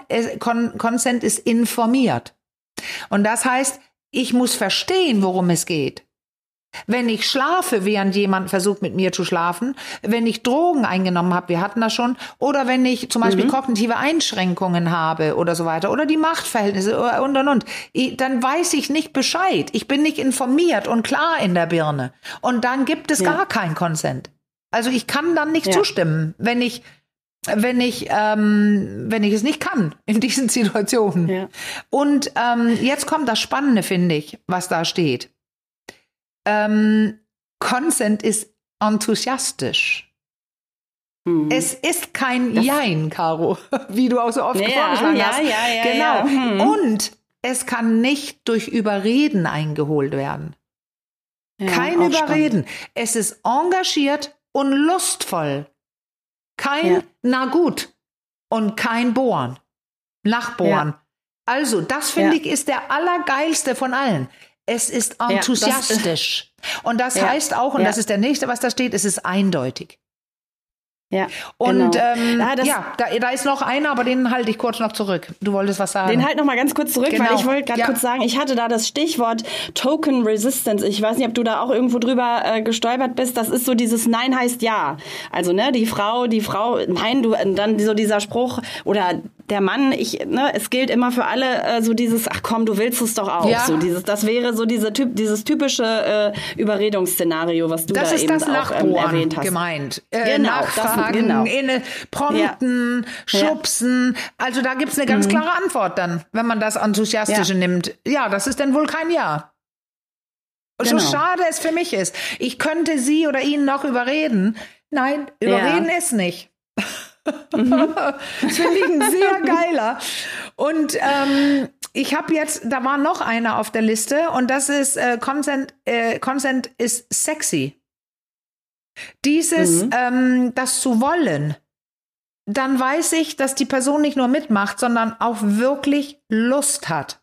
Consent ist informiert. Und das heißt, ich muss verstehen, worum es geht. Wenn ich schlafe, während jemand versucht mit mir zu schlafen, wenn ich Drogen eingenommen habe, wir hatten das schon, oder wenn ich zum Beispiel mhm. kognitive Einschränkungen habe oder so weiter, oder die Machtverhältnisse und und und, dann weiß ich nicht Bescheid. Ich bin nicht informiert und klar in der Birne. Und dann gibt es ja. gar kein Consent. Also ich kann dann nicht ja. zustimmen, wenn ich wenn ich ähm, wenn ich es nicht kann in diesen Situationen. Ja. Und ähm, jetzt kommt das Spannende, finde ich, was da steht. Ähm, Consent ist enthusiastisch. Hm. Es ist kein das Jein, Caro, [LAUGHS] wie du auch so oft ja, vorgeschlagen ja, hast. Ja, ja, genau. Hm. Und es kann nicht durch Überreden eingeholt werden. Kein Überreden. Spannend. Es ist engagiert und lustvoll. Kein na gut und kein Bohren. Nachbohren. Also, das finde ich ist der allergeilste von allen. Es ist enthusiastisch. Ja, das, und das ja, heißt auch, und ja. das ist der nächste, was da steht, es ist eindeutig. Ja. Und genau. ähm, ja, ja da, da, ist noch einer, aber den halte ich kurz noch zurück. Du wolltest was sagen. Den halt noch mal ganz kurz zurück, genau. weil ich wollte gerade ja. kurz sagen, ich hatte da das Stichwort Token Resistance. Ich weiß nicht, ob du da auch irgendwo drüber äh, gestolpert bist. Das ist so dieses Nein heißt Ja. Also ne, die Frau, die Frau, nein, du, dann so dieser Spruch oder der Mann, ich, ne, es gilt immer für alle äh, so dieses, ach komm, du willst es doch auch. Ja. So dieses, das wäre so diese dieses typische äh, Überredungsszenario, was du das da eben das auch ähm, erwähnt hast. gemeint. Äh, genau, nachfragen, genau. inne, prompten, ja. schubsen. Also da gibt's eine ganz mhm. klare Antwort dann, wenn man das Enthusiastische ja. nimmt. Ja, das ist dann wohl kein Ja. Genau. So schade es für mich ist. Ich könnte sie oder ihn noch überreden. Nein, überreden ist nicht. [LAUGHS] Mhm. das [LAUGHS] finde ich ein sehr geiler. Und ähm, ich habe jetzt, da war noch einer auf der Liste und das ist äh, Consent, äh, Consent ist sexy. Dieses, mhm. ähm, das zu wollen, dann weiß ich, dass die Person nicht nur mitmacht, sondern auch wirklich Lust hat.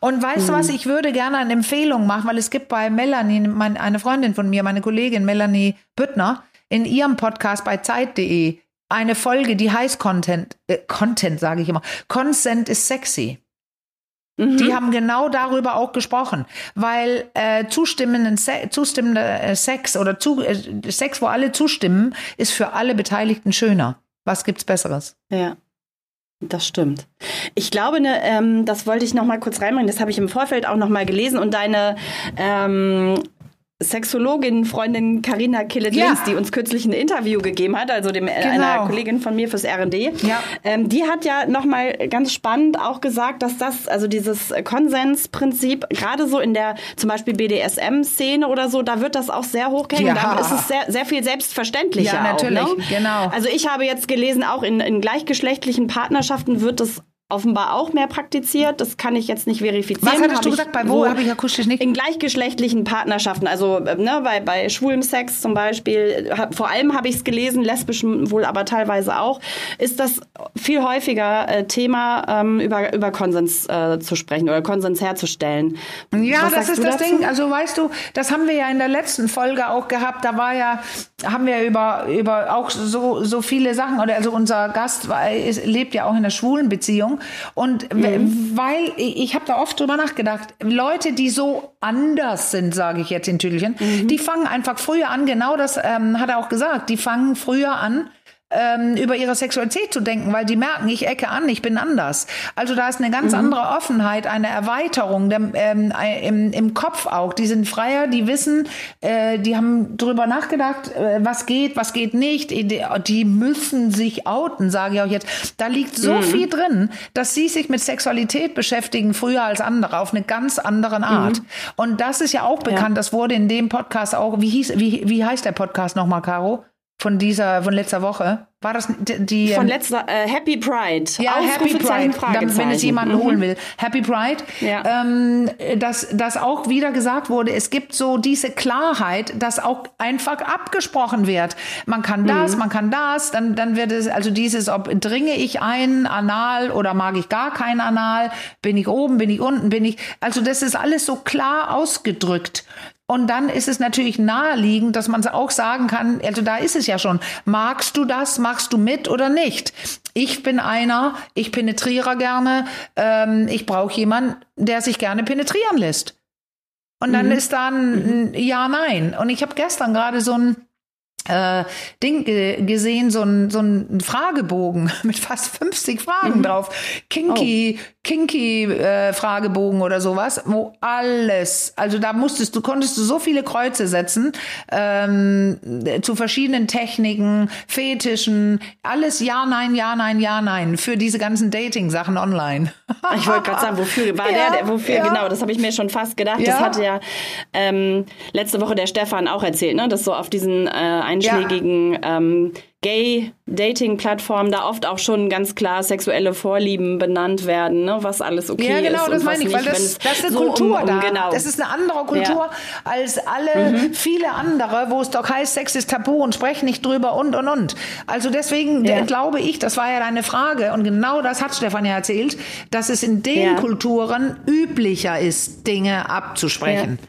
Und weißt mhm. du was, ich würde gerne eine Empfehlung machen, weil es gibt bei Melanie, meine, eine Freundin von mir, meine Kollegin Melanie Büttner, in ihrem Podcast bei Zeit.de eine Folge, die heißt Content, äh, Content sage ich immer, Consent is sexy. Mhm. Die haben genau darüber auch gesprochen, weil äh, zustimmenden Se zustimmender äh, Sex oder zu, äh, Sex, wo alle zustimmen, ist für alle Beteiligten schöner. Was gibt's Besseres? Ja. Das stimmt. Ich glaube, ne, ähm, das wollte ich noch mal kurz reinbringen. Das habe ich im Vorfeld auch noch mal gelesen und deine ähm, Sexologin, Freundin Karina Killet-Linz, ja. die uns kürzlich ein Interview gegeben hat, also dem, äh, genau. einer Kollegin von mir fürs R&D, ja. ähm, die hat ja nochmal ganz spannend auch gesagt, dass das, also dieses Konsensprinzip, gerade so in der zum Beispiel BDSM-Szene oder so, da wird das auch sehr hochgehängt. Ja. Da ist es sehr, sehr viel selbstverständlicher. Ja, natürlich, auch, ne? genau. Also ich habe jetzt gelesen, auch in, in gleichgeschlechtlichen Partnerschaften wird es offenbar auch mehr praktiziert. Das kann ich jetzt nicht verifizieren. Was hattest du gesagt? Bei wo habe ich akustisch nicht? In gleichgeschlechtlichen Partnerschaften, also äh, ne, bei, bei schwulem Sex zum Beispiel, vor allem habe ich es gelesen, lesbischen wohl aber teilweise auch, ist das viel häufiger äh, Thema, ähm, über, über Konsens äh, zu sprechen oder Konsens herzustellen. Ja, Was das ist das dazu? Ding. Also weißt du, das haben wir ja in der letzten Folge auch gehabt. Da war ja, haben wir über, über auch so, so viele Sachen, oder also unser Gast war, ist, lebt ja auch in einer schwulen Beziehung. Und mhm. weil ich habe da oft drüber nachgedacht, Leute, die so anders sind, sage ich jetzt in Tüdelchen, mhm. die fangen einfach früher an, genau das ähm, hat er auch gesagt, die fangen früher an, ähm, über ihre Sexualität zu denken, weil die merken, ich ecke an, ich bin anders. Also da ist eine ganz mhm. andere Offenheit, eine Erweiterung der, ähm, im, im Kopf auch. Die sind freier, die wissen, äh, die haben drüber nachgedacht, äh, was geht, was geht nicht. Die müssen sich outen, sage ich auch jetzt. Da liegt so mhm. viel drin, dass sie sich mit Sexualität beschäftigen, früher als andere, auf eine ganz andere Art. Mhm. Und das ist ja auch bekannt, ja. das wurde in dem Podcast auch, wie hieß, wie, wie heißt der Podcast nochmal, Caro? Von dieser, von letzter Woche. War das die? Von ähm, letzter, äh, Happy Pride. Ja, Happy Pride, dann, wenn es jemanden mhm. holen will. Happy Pride. Ja. Ähm, dass, dass auch wieder gesagt wurde, es gibt so diese Klarheit, dass auch einfach abgesprochen wird. Man kann das, mhm. man kann das, dann, dann wird es, also dieses, ob dringe ich ein, anal oder mag ich gar kein anal, bin ich oben, bin ich unten, bin ich, also das ist alles so klar ausgedrückt. Und dann ist es natürlich naheliegend, dass man auch sagen kann, also da ist es ja schon, magst du das, machst du mit oder nicht? Ich bin einer, ich penetriere gerne, ähm, ich brauche jemanden, der sich gerne penetrieren lässt. Und dann mhm. ist dann mhm. ja, nein. Und ich habe gestern gerade so ein äh, Ding ge gesehen, so ein, so ein Fragebogen [LAUGHS] mit fast 50 Fragen mhm. drauf. Kinky, oh. Kinky äh, Fragebogen oder sowas, wo alles, also da musstest du, konntest du so viele Kreuze setzen ähm, zu verschiedenen Techniken, Fetischen, alles ja, nein, ja, nein, ja, nein, für diese ganzen Dating-Sachen online. Ich wollte gerade sagen, wofür [LAUGHS] war ja, der, der, wofür, ja. genau, das habe ich mir schon fast gedacht. Ja. Das hatte ja ähm, letzte Woche der Stefan auch erzählt, ne, dass so auf diesen äh, einschlägigen ähm, Gay-Dating-Plattformen da oft auch schon ganz klar sexuelle Vorlieben benannt werden, ne? was alles okay ist. Ja, genau, ist das meine ich, weil das, das ist eine so Kultur um, um, da. Genau. Das ist eine andere Kultur ja. als alle, mhm. viele andere, wo es doch heißt, Sex ist tabu und sprechen nicht drüber und, und, und. Also deswegen ja. glaube ich, das war ja deine Frage und genau das hat Stefan ja erzählt, dass es in den ja. Kulturen üblicher ist, Dinge abzusprechen.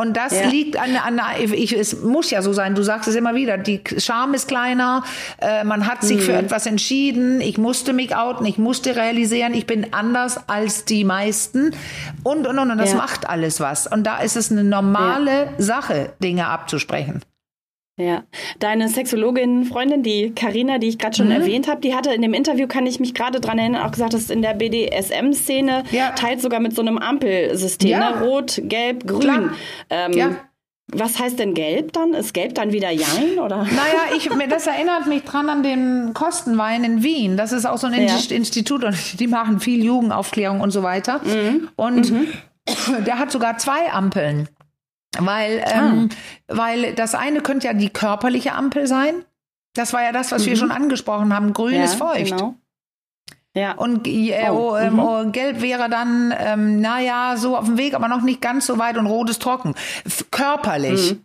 Und das ja. liegt an, an ich, es muss ja so sein, du sagst es immer wieder, die Scham ist kleiner, äh, man hat sich mhm. für etwas entschieden, ich musste mich outen, ich musste realisieren, ich bin anders als die meisten und, und, und, und das ja. macht alles was. Und da ist es eine normale ja. Sache, Dinge abzusprechen. Ja, deine Sexologin, Freundin, die Karina, die ich gerade schon mhm. erwähnt habe, die hatte in dem Interview, kann ich mich gerade dran erinnern, auch gesagt, dass in der BDSM-Szene ja. teilt sogar mit so einem Ampelsystem, ja. ne? rot, gelb, grün. Ähm, ja. Was heißt denn gelb dann? Ist gelb dann wieder Jein oder? [LAUGHS] Naja, ich, das erinnert mich dran an den Kostenwein in Wien. Das ist auch so ein ja. Institut und die machen viel Jugendaufklärung und so weiter. Mhm. Und mhm. der hat sogar zwei Ampeln. Weil, ähm, ah. weil das eine könnte ja die körperliche Ampel sein. Das war ja das, was mhm. wir schon angesprochen haben. Grün ja, ist feucht. Genau. Ja. Und äh, oh, oh, ähm, mhm. oh, gelb wäre dann, ähm, naja, so auf dem Weg, aber noch nicht ganz so weit und rot ist trocken. F körperlich. Mhm.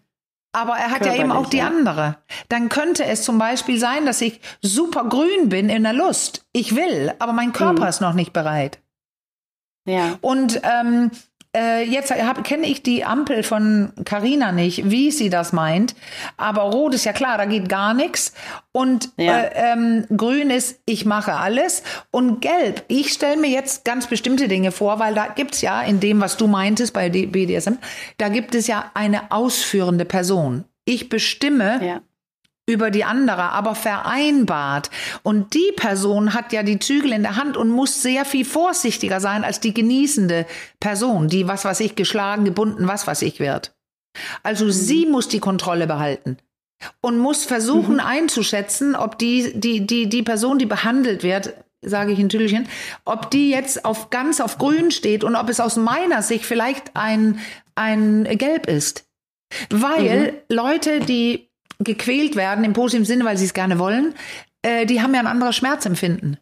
Aber er hat Körperlich, ja eben auch die ja. andere. Dann könnte es zum Beispiel sein, dass ich super grün bin in der Lust. Ich will, aber mein Körper mhm. ist noch nicht bereit. Ja. Und ähm, äh, jetzt kenne ich die Ampel von Carina nicht, wie sie das meint. Aber rot ist ja klar, da geht gar nichts. Und ja. äh, ähm, grün ist, ich mache alles. Und gelb, ich stelle mir jetzt ganz bestimmte Dinge vor, weil da gibt's ja in dem, was du meintest bei BDSM, da gibt es ja eine ausführende Person. Ich bestimme, ja über die andere, aber vereinbart. Und die Person hat ja die Zügel in der Hand und muss sehr viel vorsichtiger sein als die genießende Person, die was weiß ich, geschlagen, gebunden, was weiß ich wird. Also mhm. sie muss die Kontrolle behalten und muss versuchen mhm. einzuschätzen, ob die, die, die, die Person, die behandelt wird, sage ich in Tüdelchen, ob die jetzt auf ganz auf grün steht und ob es aus meiner Sicht vielleicht ein, ein Gelb ist. Weil mhm. Leute, die gequält werden im positiven Sinne, weil sie es gerne wollen, äh, die haben ja ein anderes Schmerzempfinden.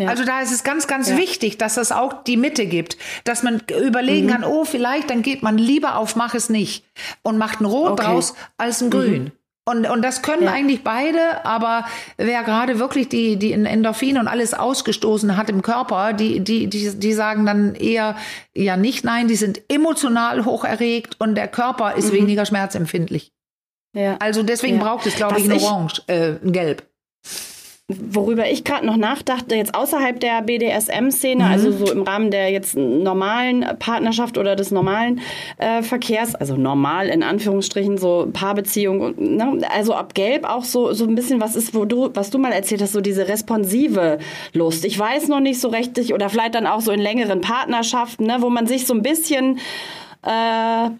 Ja. Also da ist es ganz, ganz ja. wichtig, dass es auch die Mitte gibt, dass man überlegen mhm. kann, oh, vielleicht, dann geht man lieber auf, mach es nicht und macht ein Rot okay. draus als ein mhm. Grün. Und, und das können ja. eigentlich beide, aber wer gerade wirklich die, die Endorphine und alles ausgestoßen hat im Körper, die, die, die, die sagen dann eher ja nicht nein, die sind emotional hoch erregt und der Körper ist mhm. weniger schmerzempfindlich. Ja. Also deswegen ja. braucht es, glaube ich, ein Orange, äh, ein Gelb. Worüber ich gerade noch nachdachte, jetzt außerhalb der BDSM-Szene, mhm. also so im Rahmen der jetzt normalen Partnerschaft oder des normalen äh, Verkehrs, also normal in Anführungsstrichen, so Paarbeziehung, ne? also ob Gelb auch so, so ein bisschen was ist, wo du, was du mal erzählt hast, so diese responsive Lust. Ich weiß noch nicht so richtig, oder vielleicht dann auch so in längeren Partnerschaften, ne, wo man sich so ein bisschen äh,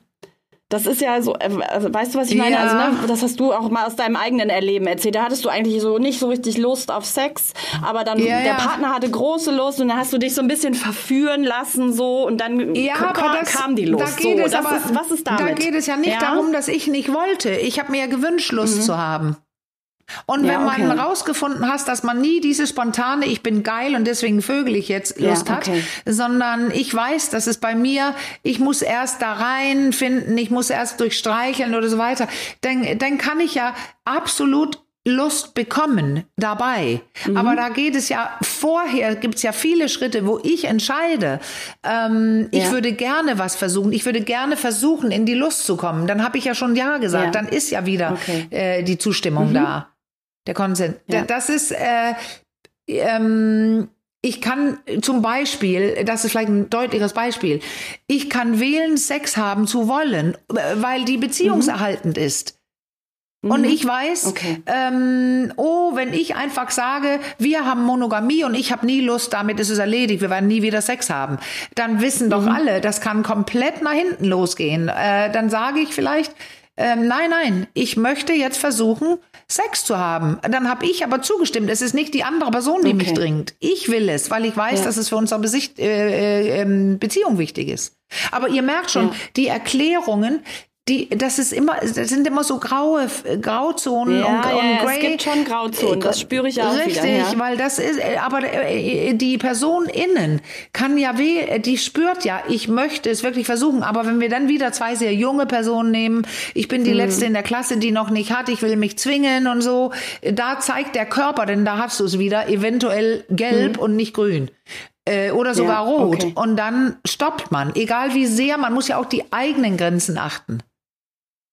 das ist ja so, äh, also, weißt du, was ich meine? Ja. Also, ne, das hast du auch mal aus deinem eigenen Erleben erzählt. Da hattest du eigentlich so nicht so richtig Lust auf Sex, aber dann ja, der ja. Partner hatte große Lust und dann hast du dich so ein bisschen verführen lassen so und dann ja, kam, das, kam die Lust. Da geht so, es aber, ist, was ist damit? Da geht es ja nicht darum, dass ich nicht wollte. Ich habe mir ja gewünscht, Lust mhm. zu haben. Und ja, wenn man okay. rausgefunden hast, dass man nie diese spontane, ich bin geil und deswegen vögel ich jetzt Lust ja, okay. hat, sondern ich weiß, dass es bei mir, ich muss erst da reinfinden, ich muss erst durchstreicheln oder so weiter, dann, dann kann ich ja absolut Lust bekommen dabei. Mhm. Aber da geht es ja vorher, gibt es ja viele Schritte, wo ich entscheide, ähm, ja. ich würde gerne was versuchen, ich würde gerne versuchen, in die Lust zu kommen. Dann habe ich ja schon Ja gesagt, ja. dann ist ja wieder okay. äh, die Zustimmung mhm. da. Der Konsens. Ja. Das ist, äh, ähm, ich kann zum Beispiel, das ist vielleicht ein deutliches Beispiel, ich kann wählen, Sex haben zu wollen, weil die beziehungserhaltend mhm. ist. Und mhm. ich weiß, okay. ähm, oh, wenn ich einfach sage, wir haben Monogamie und ich habe nie Lust, damit ist es erledigt, wir werden nie wieder Sex haben, dann wissen doch mhm. alle, das kann komplett nach hinten losgehen. Äh, dann sage ich vielleicht, ähm, nein, nein, ich möchte jetzt versuchen, Sex zu haben. Dann habe ich aber zugestimmt. Es ist nicht die andere Person, die okay. mich dringt. Ich will es, weil ich weiß, ja. dass es für unsere Besicht, äh, äh, ähm, Beziehung wichtig ist. Aber ihr merkt schon, ja. die Erklärungen, die, das ist immer, das sind immer so graue Grauzonen ja, und, ja, und Grey. Es gibt schon Grauzonen, das spüre ich auch Richtig, wieder, ja. weil das ist, aber äh, die Person innen kann ja weh, die spürt ja, ich möchte es wirklich versuchen, aber wenn wir dann wieder zwei sehr junge Personen nehmen, ich bin die hm. letzte in der Klasse, die noch nicht hat, ich will mich zwingen und so, da zeigt der Körper, denn da hast du es wieder, eventuell gelb hm. und nicht grün äh, oder sogar ja, rot. Okay. Und dann stoppt man, egal wie sehr, man muss ja auch die eigenen Grenzen achten.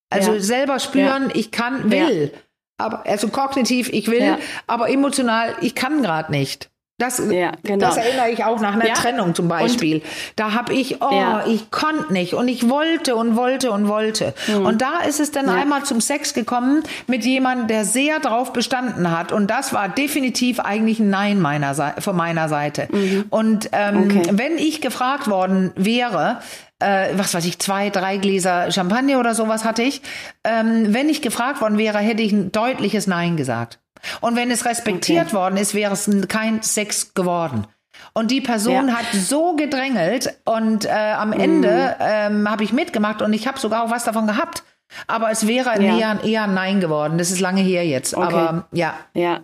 Also ja. selber spüren, ja. ich kann, will. Ja. Aber, also kognitiv, ich will, aber emotional, ich kann gerade nicht. Das, ja, genau. das erinnere ich auch nach einer. Trennung zum Beispiel. Und, da habe ich, oh, ja. ich konnte nicht und ich wollte und wollte und wollte. Mhm. Und da ist es dann einmal zum Sex gekommen mit jemandem, der sehr drauf bestanden hat. Und das war definitiv eigentlich ein Nein meiner von meiner Seite. Mhm. Und ähm, okay. wenn ich gefragt worden wäre, äh, was weiß ich, zwei, drei Gläser Champagner oder sowas hatte ich. Ähm, wenn ich gefragt worden wäre, hätte ich ein deutliches Nein gesagt. Und wenn es respektiert okay. worden ist, wäre es kein Sex geworden. Und die Person ja. hat so gedrängelt und äh, am Ende mm. ähm, habe ich mitgemacht und ich habe sogar auch was davon gehabt. Aber es wäre ja. eher, eher ein Nein geworden. Das ist lange her jetzt. Okay. Aber ja. Ja.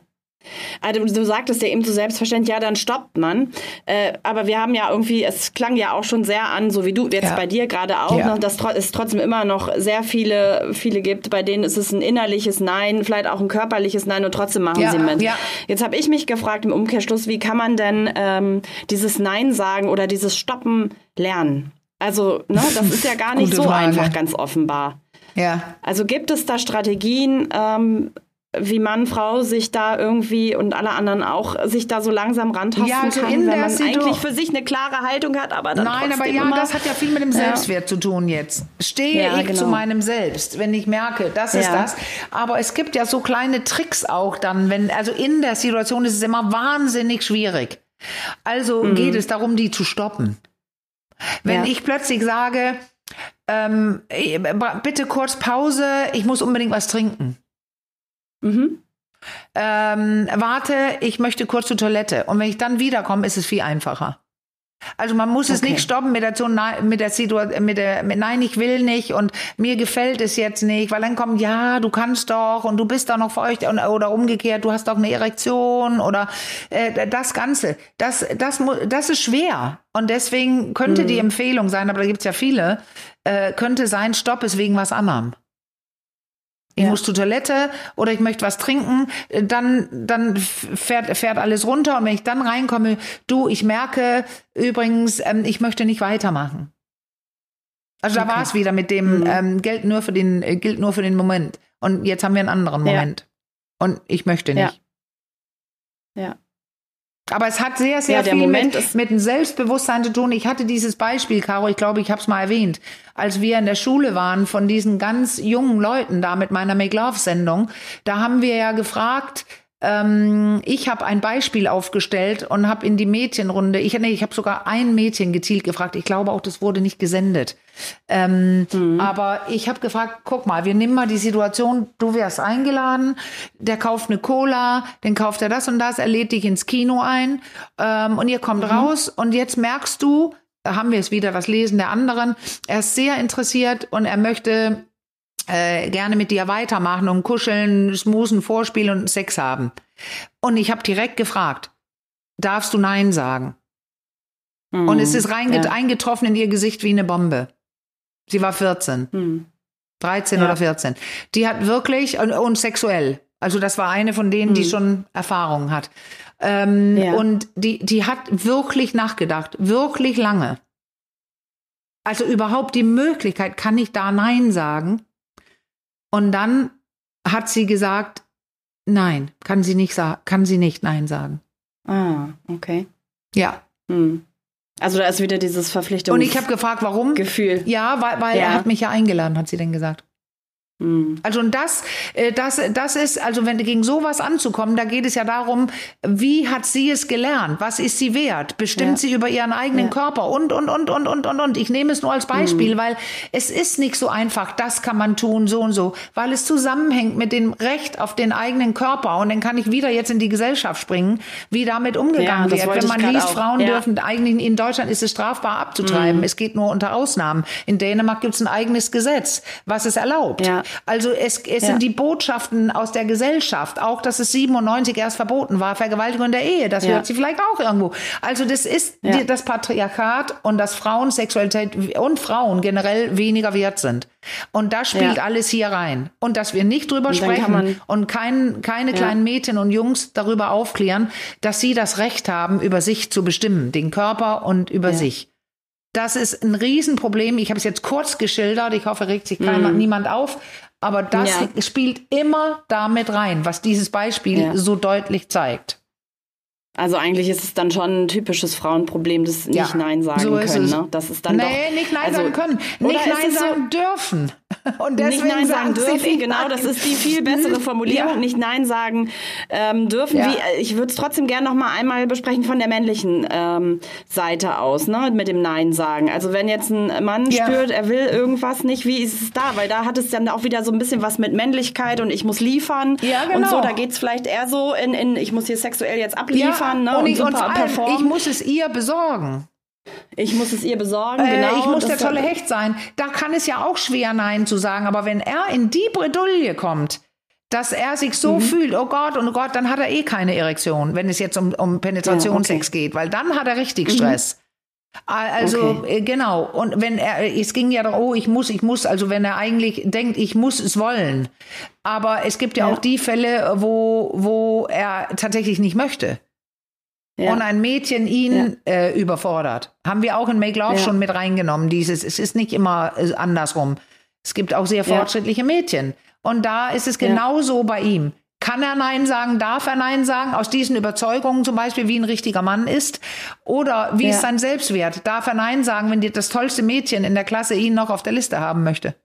Also du sagtest ja eben so selbstverständlich, ja, dann stoppt man. Äh, aber wir haben ja irgendwie, es klang ja auch schon sehr an, so wie du jetzt ja. bei dir gerade auch, ja. ne, dass es trotzdem immer noch sehr viele, viele gibt, bei denen ist es ein innerliches Nein, vielleicht auch ein körperliches Nein und trotzdem machen ja. sie mit. Jetzt habe ich mich gefragt im Umkehrschluss, wie kann man denn ähm, dieses Nein sagen oder dieses Stoppen lernen? Also, ne, das ist ja gar [LAUGHS] nicht so Frage. einfach, ganz offenbar. Ja. Also gibt es da Strategien, ähm, wie Mann, Frau sich da irgendwie und alle anderen auch sich da so langsam rantasten Ja, also kann, wenn man eigentlich für sich eine klare Haltung hat, aber dann Nein, aber ja, immer, das hat ja viel mit dem Selbstwert zu tun jetzt. Stehe Ja, ich genau. zu meinem Selbst, wenn ich merke, das ist Ja. das. Aber es gibt ja so kleine Tricks auch dann, wenn, also in der Situation ist es immer wahnsinnig schwierig. Also Mhm. geht es darum, die zu stoppen. Wenn Ja. ich plötzlich sage, ähm, bitte kurz Pause, ich muss unbedingt was trinken. Mhm. Ähm, warte, ich möchte kurz zur Toilette. Und wenn ich dann wiederkomme, ist es viel einfacher. Also man muss es Okay. nicht stoppen mit der, mit der Situation, mit der, mit, nein, ich will nicht und mir gefällt es jetzt nicht, weil dann kommt, ja, du kannst doch und du bist doch noch feucht und, oder umgekehrt, du hast doch eine Erektion oder äh, das Ganze. Das, das, das ist schwer. Und deswegen könnte Mhm. die Empfehlung sein, aber da gibt's ja viele, äh, könnte sein, stopp es wegen was anderem. Ich Ja. muss zur Toilette oder ich möchte was trinken, dann, dann fährt, fährt alles runter und wenn ich dann reinkomme, du, ich merke übrigens, ähm, ich möchte nicht weitermachen. Also da Okay. war es wieder mit dem Mhm. ähm, gilt nur für den äh, gilt nur für den Moment und jetzt haben wir einen anderen Ja. Moment und ich möchte nicht. Ja. Ja. Aber es hat sehr, sehr Ja, viel Moment mit, dem Selbstbewusstsein zu tun. Ich hatte dieses Beispiel, Caro, ich glaube, ich habe es mal erwähnt, als wir in der Schule waren von diesen ganz jungen Leuten da mit meiner Make Love Sendung. Da haben wir ja gefragt, ähm, ich habe ein Beispiel aufgestellt und habe in die Mädchenrunde, ich, nee, ich habe sogar ein Mädchen gezielt gefragt. Ich glaube auch, das wurde nicht gesendet. Ähm, Aber ich habe gefragt, guck mal, wir nehmen mal die Situation, du wärst eingeladen, der kauft eine Cola, dann kauft er das und das, er lädt dich ins Kino ein ähm, und ihr kommt raus und jetzt merkst du, da haben wir es wieder, das Lesen der anderen, er ist sehr interessiert und er möchte äh, gerne mit dir weitermachen und kuscheln, schmusen, vorspielen und Sex haben. Und ich habe direkt gefragt, darfst du Nein sagen? Und es ist reinget ja. eingetroffen in ihr Gesicht wie eine Bombe. Sie war 14, Hm. 13 Ja. oder 14. Die hat wirklich, und, und sexuell. Also das war eine von denen, die schon Erfahrung hat. Ähm, Ja. Und die, die hat wirklich nachgedacht, wirklich lange. Also überhaupt die Möglichkeit, kann ich da Nein sagen? Und dann hat sie gesagt, nein, kann sie nicht sagen, kann sie nicht Nein sagen. Ah, okay. Ja. Hm. Also da ist wieder dieses Verpflichtungs Und ich habe gefragt, warum? Gefühl. Ja, weil, weil Ja. er hat mich ja eingeladen, hat sie denn gesagt. Hm. Also und das, äh, das, das ist, also wenn gegen sowas anzukommen, da geht es ja darum, wie hat sie es gelernt? Was ist sie wert? Bestimmt Ja. sie über ihren eigenen Ja. Körper und, und, und, und, und, und, und. Ich nehme es nur als Beispiel, weil es ist nicht so einfach, das kann man tun, so und so, weil es zusammenhängt mit dem Recht auf den eigenen Körper. Und dann kann ich wieder jetzt in die Gesellschaft springen, wie damit Ja, umgegangen das wird. Wenn man liest, auch. Frauen Ja. dürfen eigentlich, in Deutschland ist es strafbar abzutreiben. Mhm. Es geht nur unter Ausnahmen. In Dänemark gibt es ein eigenes Gesetz, was es erlaubt. Ja. Also es, es Ja. sind die Botschaften aus der Gesellschaft, auch dass es 97 erst verboten war, Vergewaltigung in der Ehe, das Ja. hört sie vielleicht auch irgendwo. Also das ist Ja. das Patriarchat und dass Frauen Sexualität und Frauen generell weniger wert sind. Und das spielt alles hier rein. Und dass wir nicht drüber Und sprechen und kein, keine kleinen Mädchen und Jungs darüber aufklären, dass sie das Recht haben, über sich zu bestimmen, den Körper und über sich. Das ist ein Riesenproblem. Ich habe es jetzt kurz geschildert. Ich hoffe, regt sich keiner, Mhm. niemand auf. Aber das Ja. spielt immer damit rein, was dieses Beispiel Ja. so deutlich zeigt. Also eigentlich ist es dann schon ein typisches Frauenproblem, das nicht Ja, Nein sagen so können. es. Ne? Das ist dann nee, doch, nicht Nein also, sagen können. Nicht Nein es so- sagen dürfen. [LAUGHS] Und deswegen nicht Nein sagen dürfen, genau, das ist die viel bessere [LAUGHS] Formulierung. Ja. Nicht Nein sagen ähm, dürfen. Ja. Wie, ich würde es trotzdem gerne noch mal einmal besprechen von der männlichen ähm, Seite aus, ne, mit dem Nein sagen. Also wenn jetzt ein Mann spürt, er will irgendwas nicht, wie ist es da? Weil da hat es dann auch wieder so ein bisschen was mit Männlichkeit und ich muss liefern Ja, und so. genau. Da geht's vielleicht eher so in, in ich muss hier sexuell jetzt abliefern, ja, ne, und, ich, super und vor allem, performen. ich muss es ihr besorgen. Ich muss es ihr besorgen, Äh, genau. ich muss der tolle Hecht sein. Da kann es ja auch schwer Nein zu sagen. Aber wenn er in die Bredouille kommt, dass er sich Mhm. so fühlt, oh Gott, und oh Gott, dann hat er eh keine Erektion, wenn es jetzt um, um Penetrationssex geht, weil dann hat er richtig Stress. Also Mhm. Okay. äh, genau. Und wenn er, es ging ja darum, oh, ich muss, ich muss, also wenn er eigentlich denkt, ich muss es wollen. Aber es gibt ja, Ja. auch die Fälle, wo, wo er tatsächlich nicht möchte. Ja. und ein Mädchen ihn ja. äh, überfordert. Haben wir auch in Make Love ja. schon mit reingenommen, dieses, es ist nicht immer äh, andersrum. Es gibt auch sehr fortschrittliche Mädchen. Und da ist es genauso bei ihm. Kann er Nein sagen? Darf er Nein sagen? Aus diesen Überzeugungen zum Beispiel, wie ein richtiger Mann ist? Oder wie ist sein Selbstwert? Darf er Nein sagen, wenn das tollste Mädchen in der Klasse ihn noch auf der Liste haben möchte?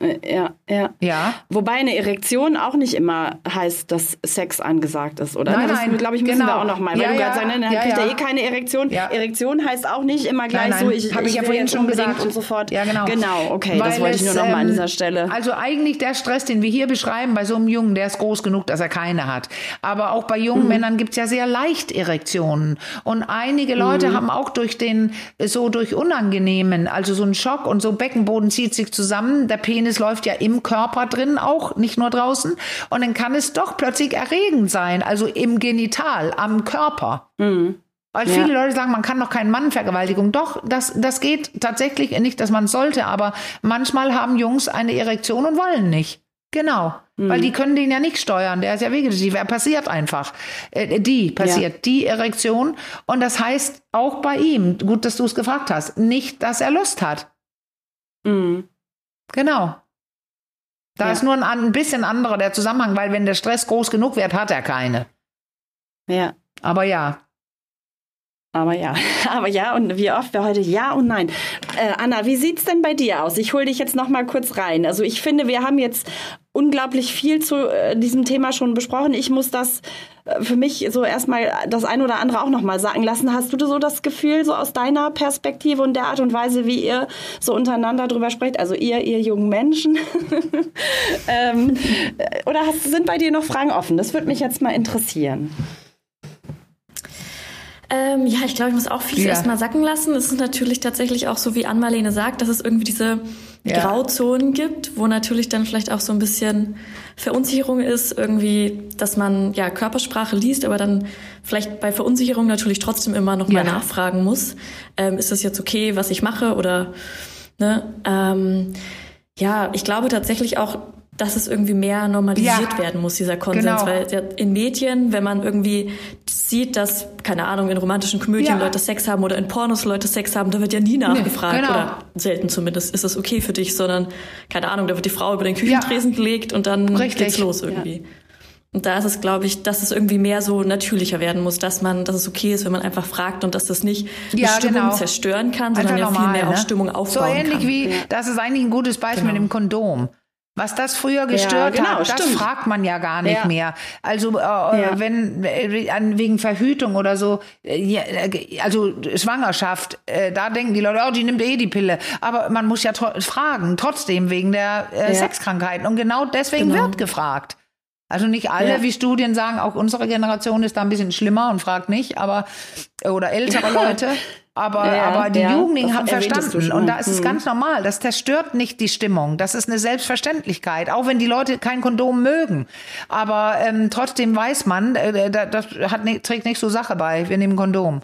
Äh, ja, ja. Ja. Wobei eine Erektion auch nicht immer heißt, dass Sex angesagt ist, oder? Nein, das, nein. glaube ich, müssen genau. wir auch noch mal. Weil ja, du ja. gerade sagst, ne, dann ja, kriegt ja. er eh keine Erektion. Ja. Erektion heißt auch nicht immer gleich nein, so, ich, habe ich, ja vorhin schon gesagt und sofort. Ja, genau. Genau, okay, Weil das wollte ich nur noch mal an ähm, dieser Stelle. Also eigentlich der Stress, den wir hier beschreiben bei so einem Jungen, der ist groß genug, dass er keine hat. Aber auch bei jungen mhm. Männern gibt es ja sehr leicht Erektionen. Und einige Leute mhm. haben auch durch den, so durch Unangenehmen, also so einen Schock und so Beckenboden zieht sich zusammen, der Penis läuft ja im Körper drin auch, nicht nur draußen. Und dann kann es doch plötzlich erregend sein, also im Genital, am Körper. Mhm. Weil viele ja. Leute sagen, man kann doch keinen Mann Vergewaltigung. Doch, das, das geht tatsächlich nicht, dass man sollte, aber manchmal haben Jungs eine Erektion und wollen nicht. Genau. Mhm. Weil die können den ja nicht steuern. Der ist ja vegetativ. Er passiert einfach. Äh, die passiert, ja. die Erektion. Und das heißt auch bei ihm, gut, dass du es gefragt hast, nicht, dass er Lust hat. Mhm. Genau. Da ja. ist nur ein, ein bisschen anderer der Zusammenhang, weil wenn der Stress groß genug wird, hat er keine. Ja. Aber ja. Aber ja, [LAUGHS] aber ja und wie oft wir heute ja und nein. Äh, Anna, wie sieht's denn bei dir aus? Ich hole dich jetzt noch mal kurz rein. Also ich finde, wir haben jetzt unglaublich viel zu äh, diesem Thema schon besprochen. Ich muss das äh, für mich so erstmal das ein oder andere auch noch mal sagen lassen. Hast du so das Gefühl so aus deiner Perspektive und der Art und Weise, wie ihr so untereinander drüber sprecht, also ihr ihr jungen Menschen, [LAUGHS] ähm, oder hast, sind bei dir noch Fragen offen? Das würde mich jetzt mal interessieren. Ähm, ja, ich glaube, ich muss auch vieles ja. erstmal sacken lassen. Es ist natürlich tatsächlich auch so, wie Ann-Marlene sagt, dass es irgendwie diese ja. Grauzonen gibt, wo natürlich dann vielleicht auch so ein bisschen Verunsicherung ist, irgendwie, dass man ja Körpersprache liest, aber dann vielleicht bei Verunsicherung natürlich trotzdem immer nochmal ja. nachfragen muss. Ähm, ist das jetzt okay, was ich mache oder ne? Ähm, ja, ich glaube tatsächlich auch, dass es irgendwie mehr normalisiert ja, werden muss, dieser Konsens. Genau. Weil in Medien, wenn man irgendwie sieht, dass, keine Ahnung, in romantischen Komödien ja. Leute Sex haben oder in Pornos Leute Sex haben, da wird ja nie nachgefragt. Nee, genau. Oder selten zumindest, ist das okay für dich, sondern, keine Ahnung, da wird die Frau über den Küchentresen ja. gelegt und dann Richtig. geht's los irgendwie. Und da ist es, glaube ich, dass es irgendwie mehr so natürlicher werden muss, dass man, dass es okay ist, wenn man einfach fragt und dass das nicht die Stimmung genau. zerstören kann, sondern einfach ja normal, viel mehr ne? auch Stimmung aufbauen kann. So ähnlich kann. wie, ja. das ist eigentlich ein gutes Beispiel genau. mit dem Kondom. Was das früher gestört ja, genau, hat, das fragt man ja gar nicht ja. mehr. Also äh, ja. wenn äh, wegen Verhütung oder so, äh, also Schwangerschaft, äh, da denken die Leute, oh, die nimmt eh die Pille. Aber man muss ja tro fragen, trotzdem wegen der äh, Sexkrankheiten. Und genau deswegen genau. wird gefragt. Also nicht alle, wie Studien sagen, auch unsere Generation ist da ein bisschen schlimmer und fragt nicht, aber oder ältere Leute. [LAUGHS] Aber, ja, aber die ja, Jugendlichen haben verstanden. Und da ist es hm. ganz normal. Das zerstört nicht die Stimmung. Das ist eine Selbstverständlichkeit. Auch wenn die Leute kein Kondom mögen. Aber ähm, trotzdem weiß man, äh, das hat, trägt nicht so Sache bei. Wir nehmen Kondom.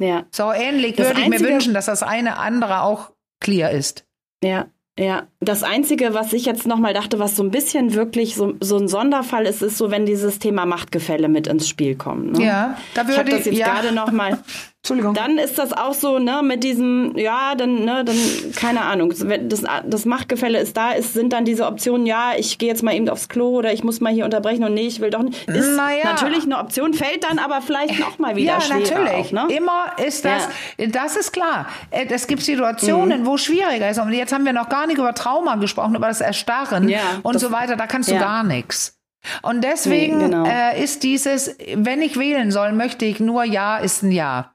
Ja. So ähnlich das würde ich mir wünschen, dass das eine andere auch clear ist. Ja, ja, das Einzige, was ich jetzt nochmal dachte, was so ein bisschen wirklich so, so ein Sonderfall ist, ist so, wenn dieses Thema Machtgefälle mit ins Spiel kommt. Ne? Ja, da würde ich. habe das jetzt ja. gerade nochmal [LAUGHS] Entschuldigung. Dann ist das auch so, ne, mit diesem, ja, dann, ne, dann, keine Ahnung, das, das Machtgefälle ist da, ist, sind dann diese Optionen, ja, ich gehe jetzt mal eben aufs Klo oder ich muss mal hier unterbrechen und nee, ich will doch nicht. Ist naja. natürlich eine Option, fällt dann aber vielleicht noch mal wieder Ja, natürlich. Auf, ne? Immer ist das, ja. das ist klar. Äh, es gibt Situationen, mhm. wo es schwieriger ist. Und jetzt haben wir noch gar nicht über Trauma gesprochen, über das Erstarren ja, und das, so weiter. Da kannst du gar nichts. Und deswegen nee, genau. äh, ist dieses, wenn ich wählen soll, möchte ich nur Ja ist ein Ja.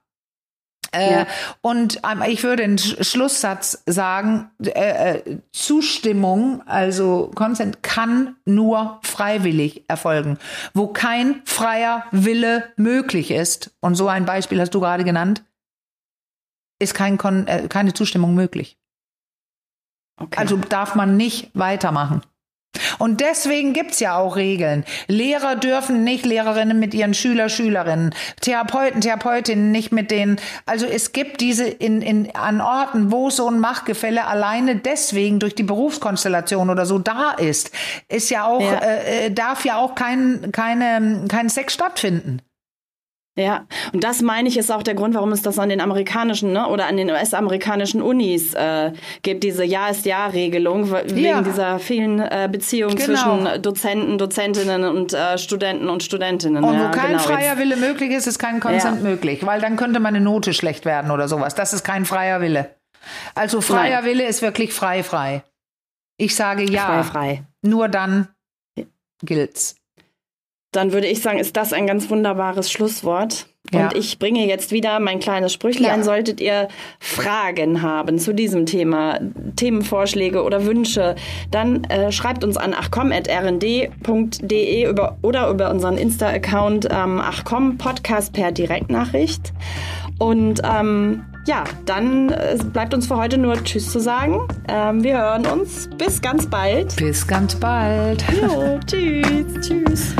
Äh. Und ähm, ich würde einen Schlusssatz sagen, äh, äh, Zustimmung, also Consent, kann nur freiwillig erfolgen. Wo kein freier Wille möglich ist, und so ein Beispiel hast du gerade genannt, ist kein Kon äh, keine Zustimmung möglich. Okay. Also darf man nicht weitermachen. Und deswegen gibt's ja auch Regeln. Lehrer dürfen nicht Lehrerinnen mit ihren Schüler, Schülerinnen, Therapeuten, Therapeutinnen nicht mit denen. Also es gibt diese in, in, an Orten, wo so ein Machtgefälle alleine deswegen durch die Berufskonstellation oder so da ist, ist ja auch, ja. Äh, äh darf ja auch kein, keine, kein Sex stattfinden. Ja, und das meine ich ist auch der Grund, warum es das an den amerikanischen ne, oder an den US-amerikanischen Unis äh, gibt, diese Ja ist Ja-Regelung, wegen ja. dieser vielen äh, Beziehungen genau. zwischen Dozenten, Dozentinnen und äh, Studenten und Studentinnen. Und wo ja, kein genau. freier Wille möglich ist, ist kein Consent ja. möglich, weil dann könnte meine Note schlecht werden oder sowas. Das ist kein freier Wille. Also freier Nein. Wille ist wirklich frei, frei. Ich sage ja. Frei, frei. Nur dann gilt's dann würde ich sagen, ist das ein ganz wunderbares Schlusswort. Ja. Und ich bringe jetzt wieder mein kleines Sprüchlein. Ja. Solltet ihr Fragen haben zu diesem Thema, Themenvorschläge oder Wünsche, dann äh, schreibt uns an achcom.rnd.de über, oder über unseren Insta-Account ähm, achcom Podcast per Direktnachricht. Und ähm, ja, dann äh, bleibt uns für heute nur Tschüss zu sagen. Ähm, wir hören uns. Bis ganz bald. Bis ganz bald. Jo, [LAUGHS] tschüss. tschüss.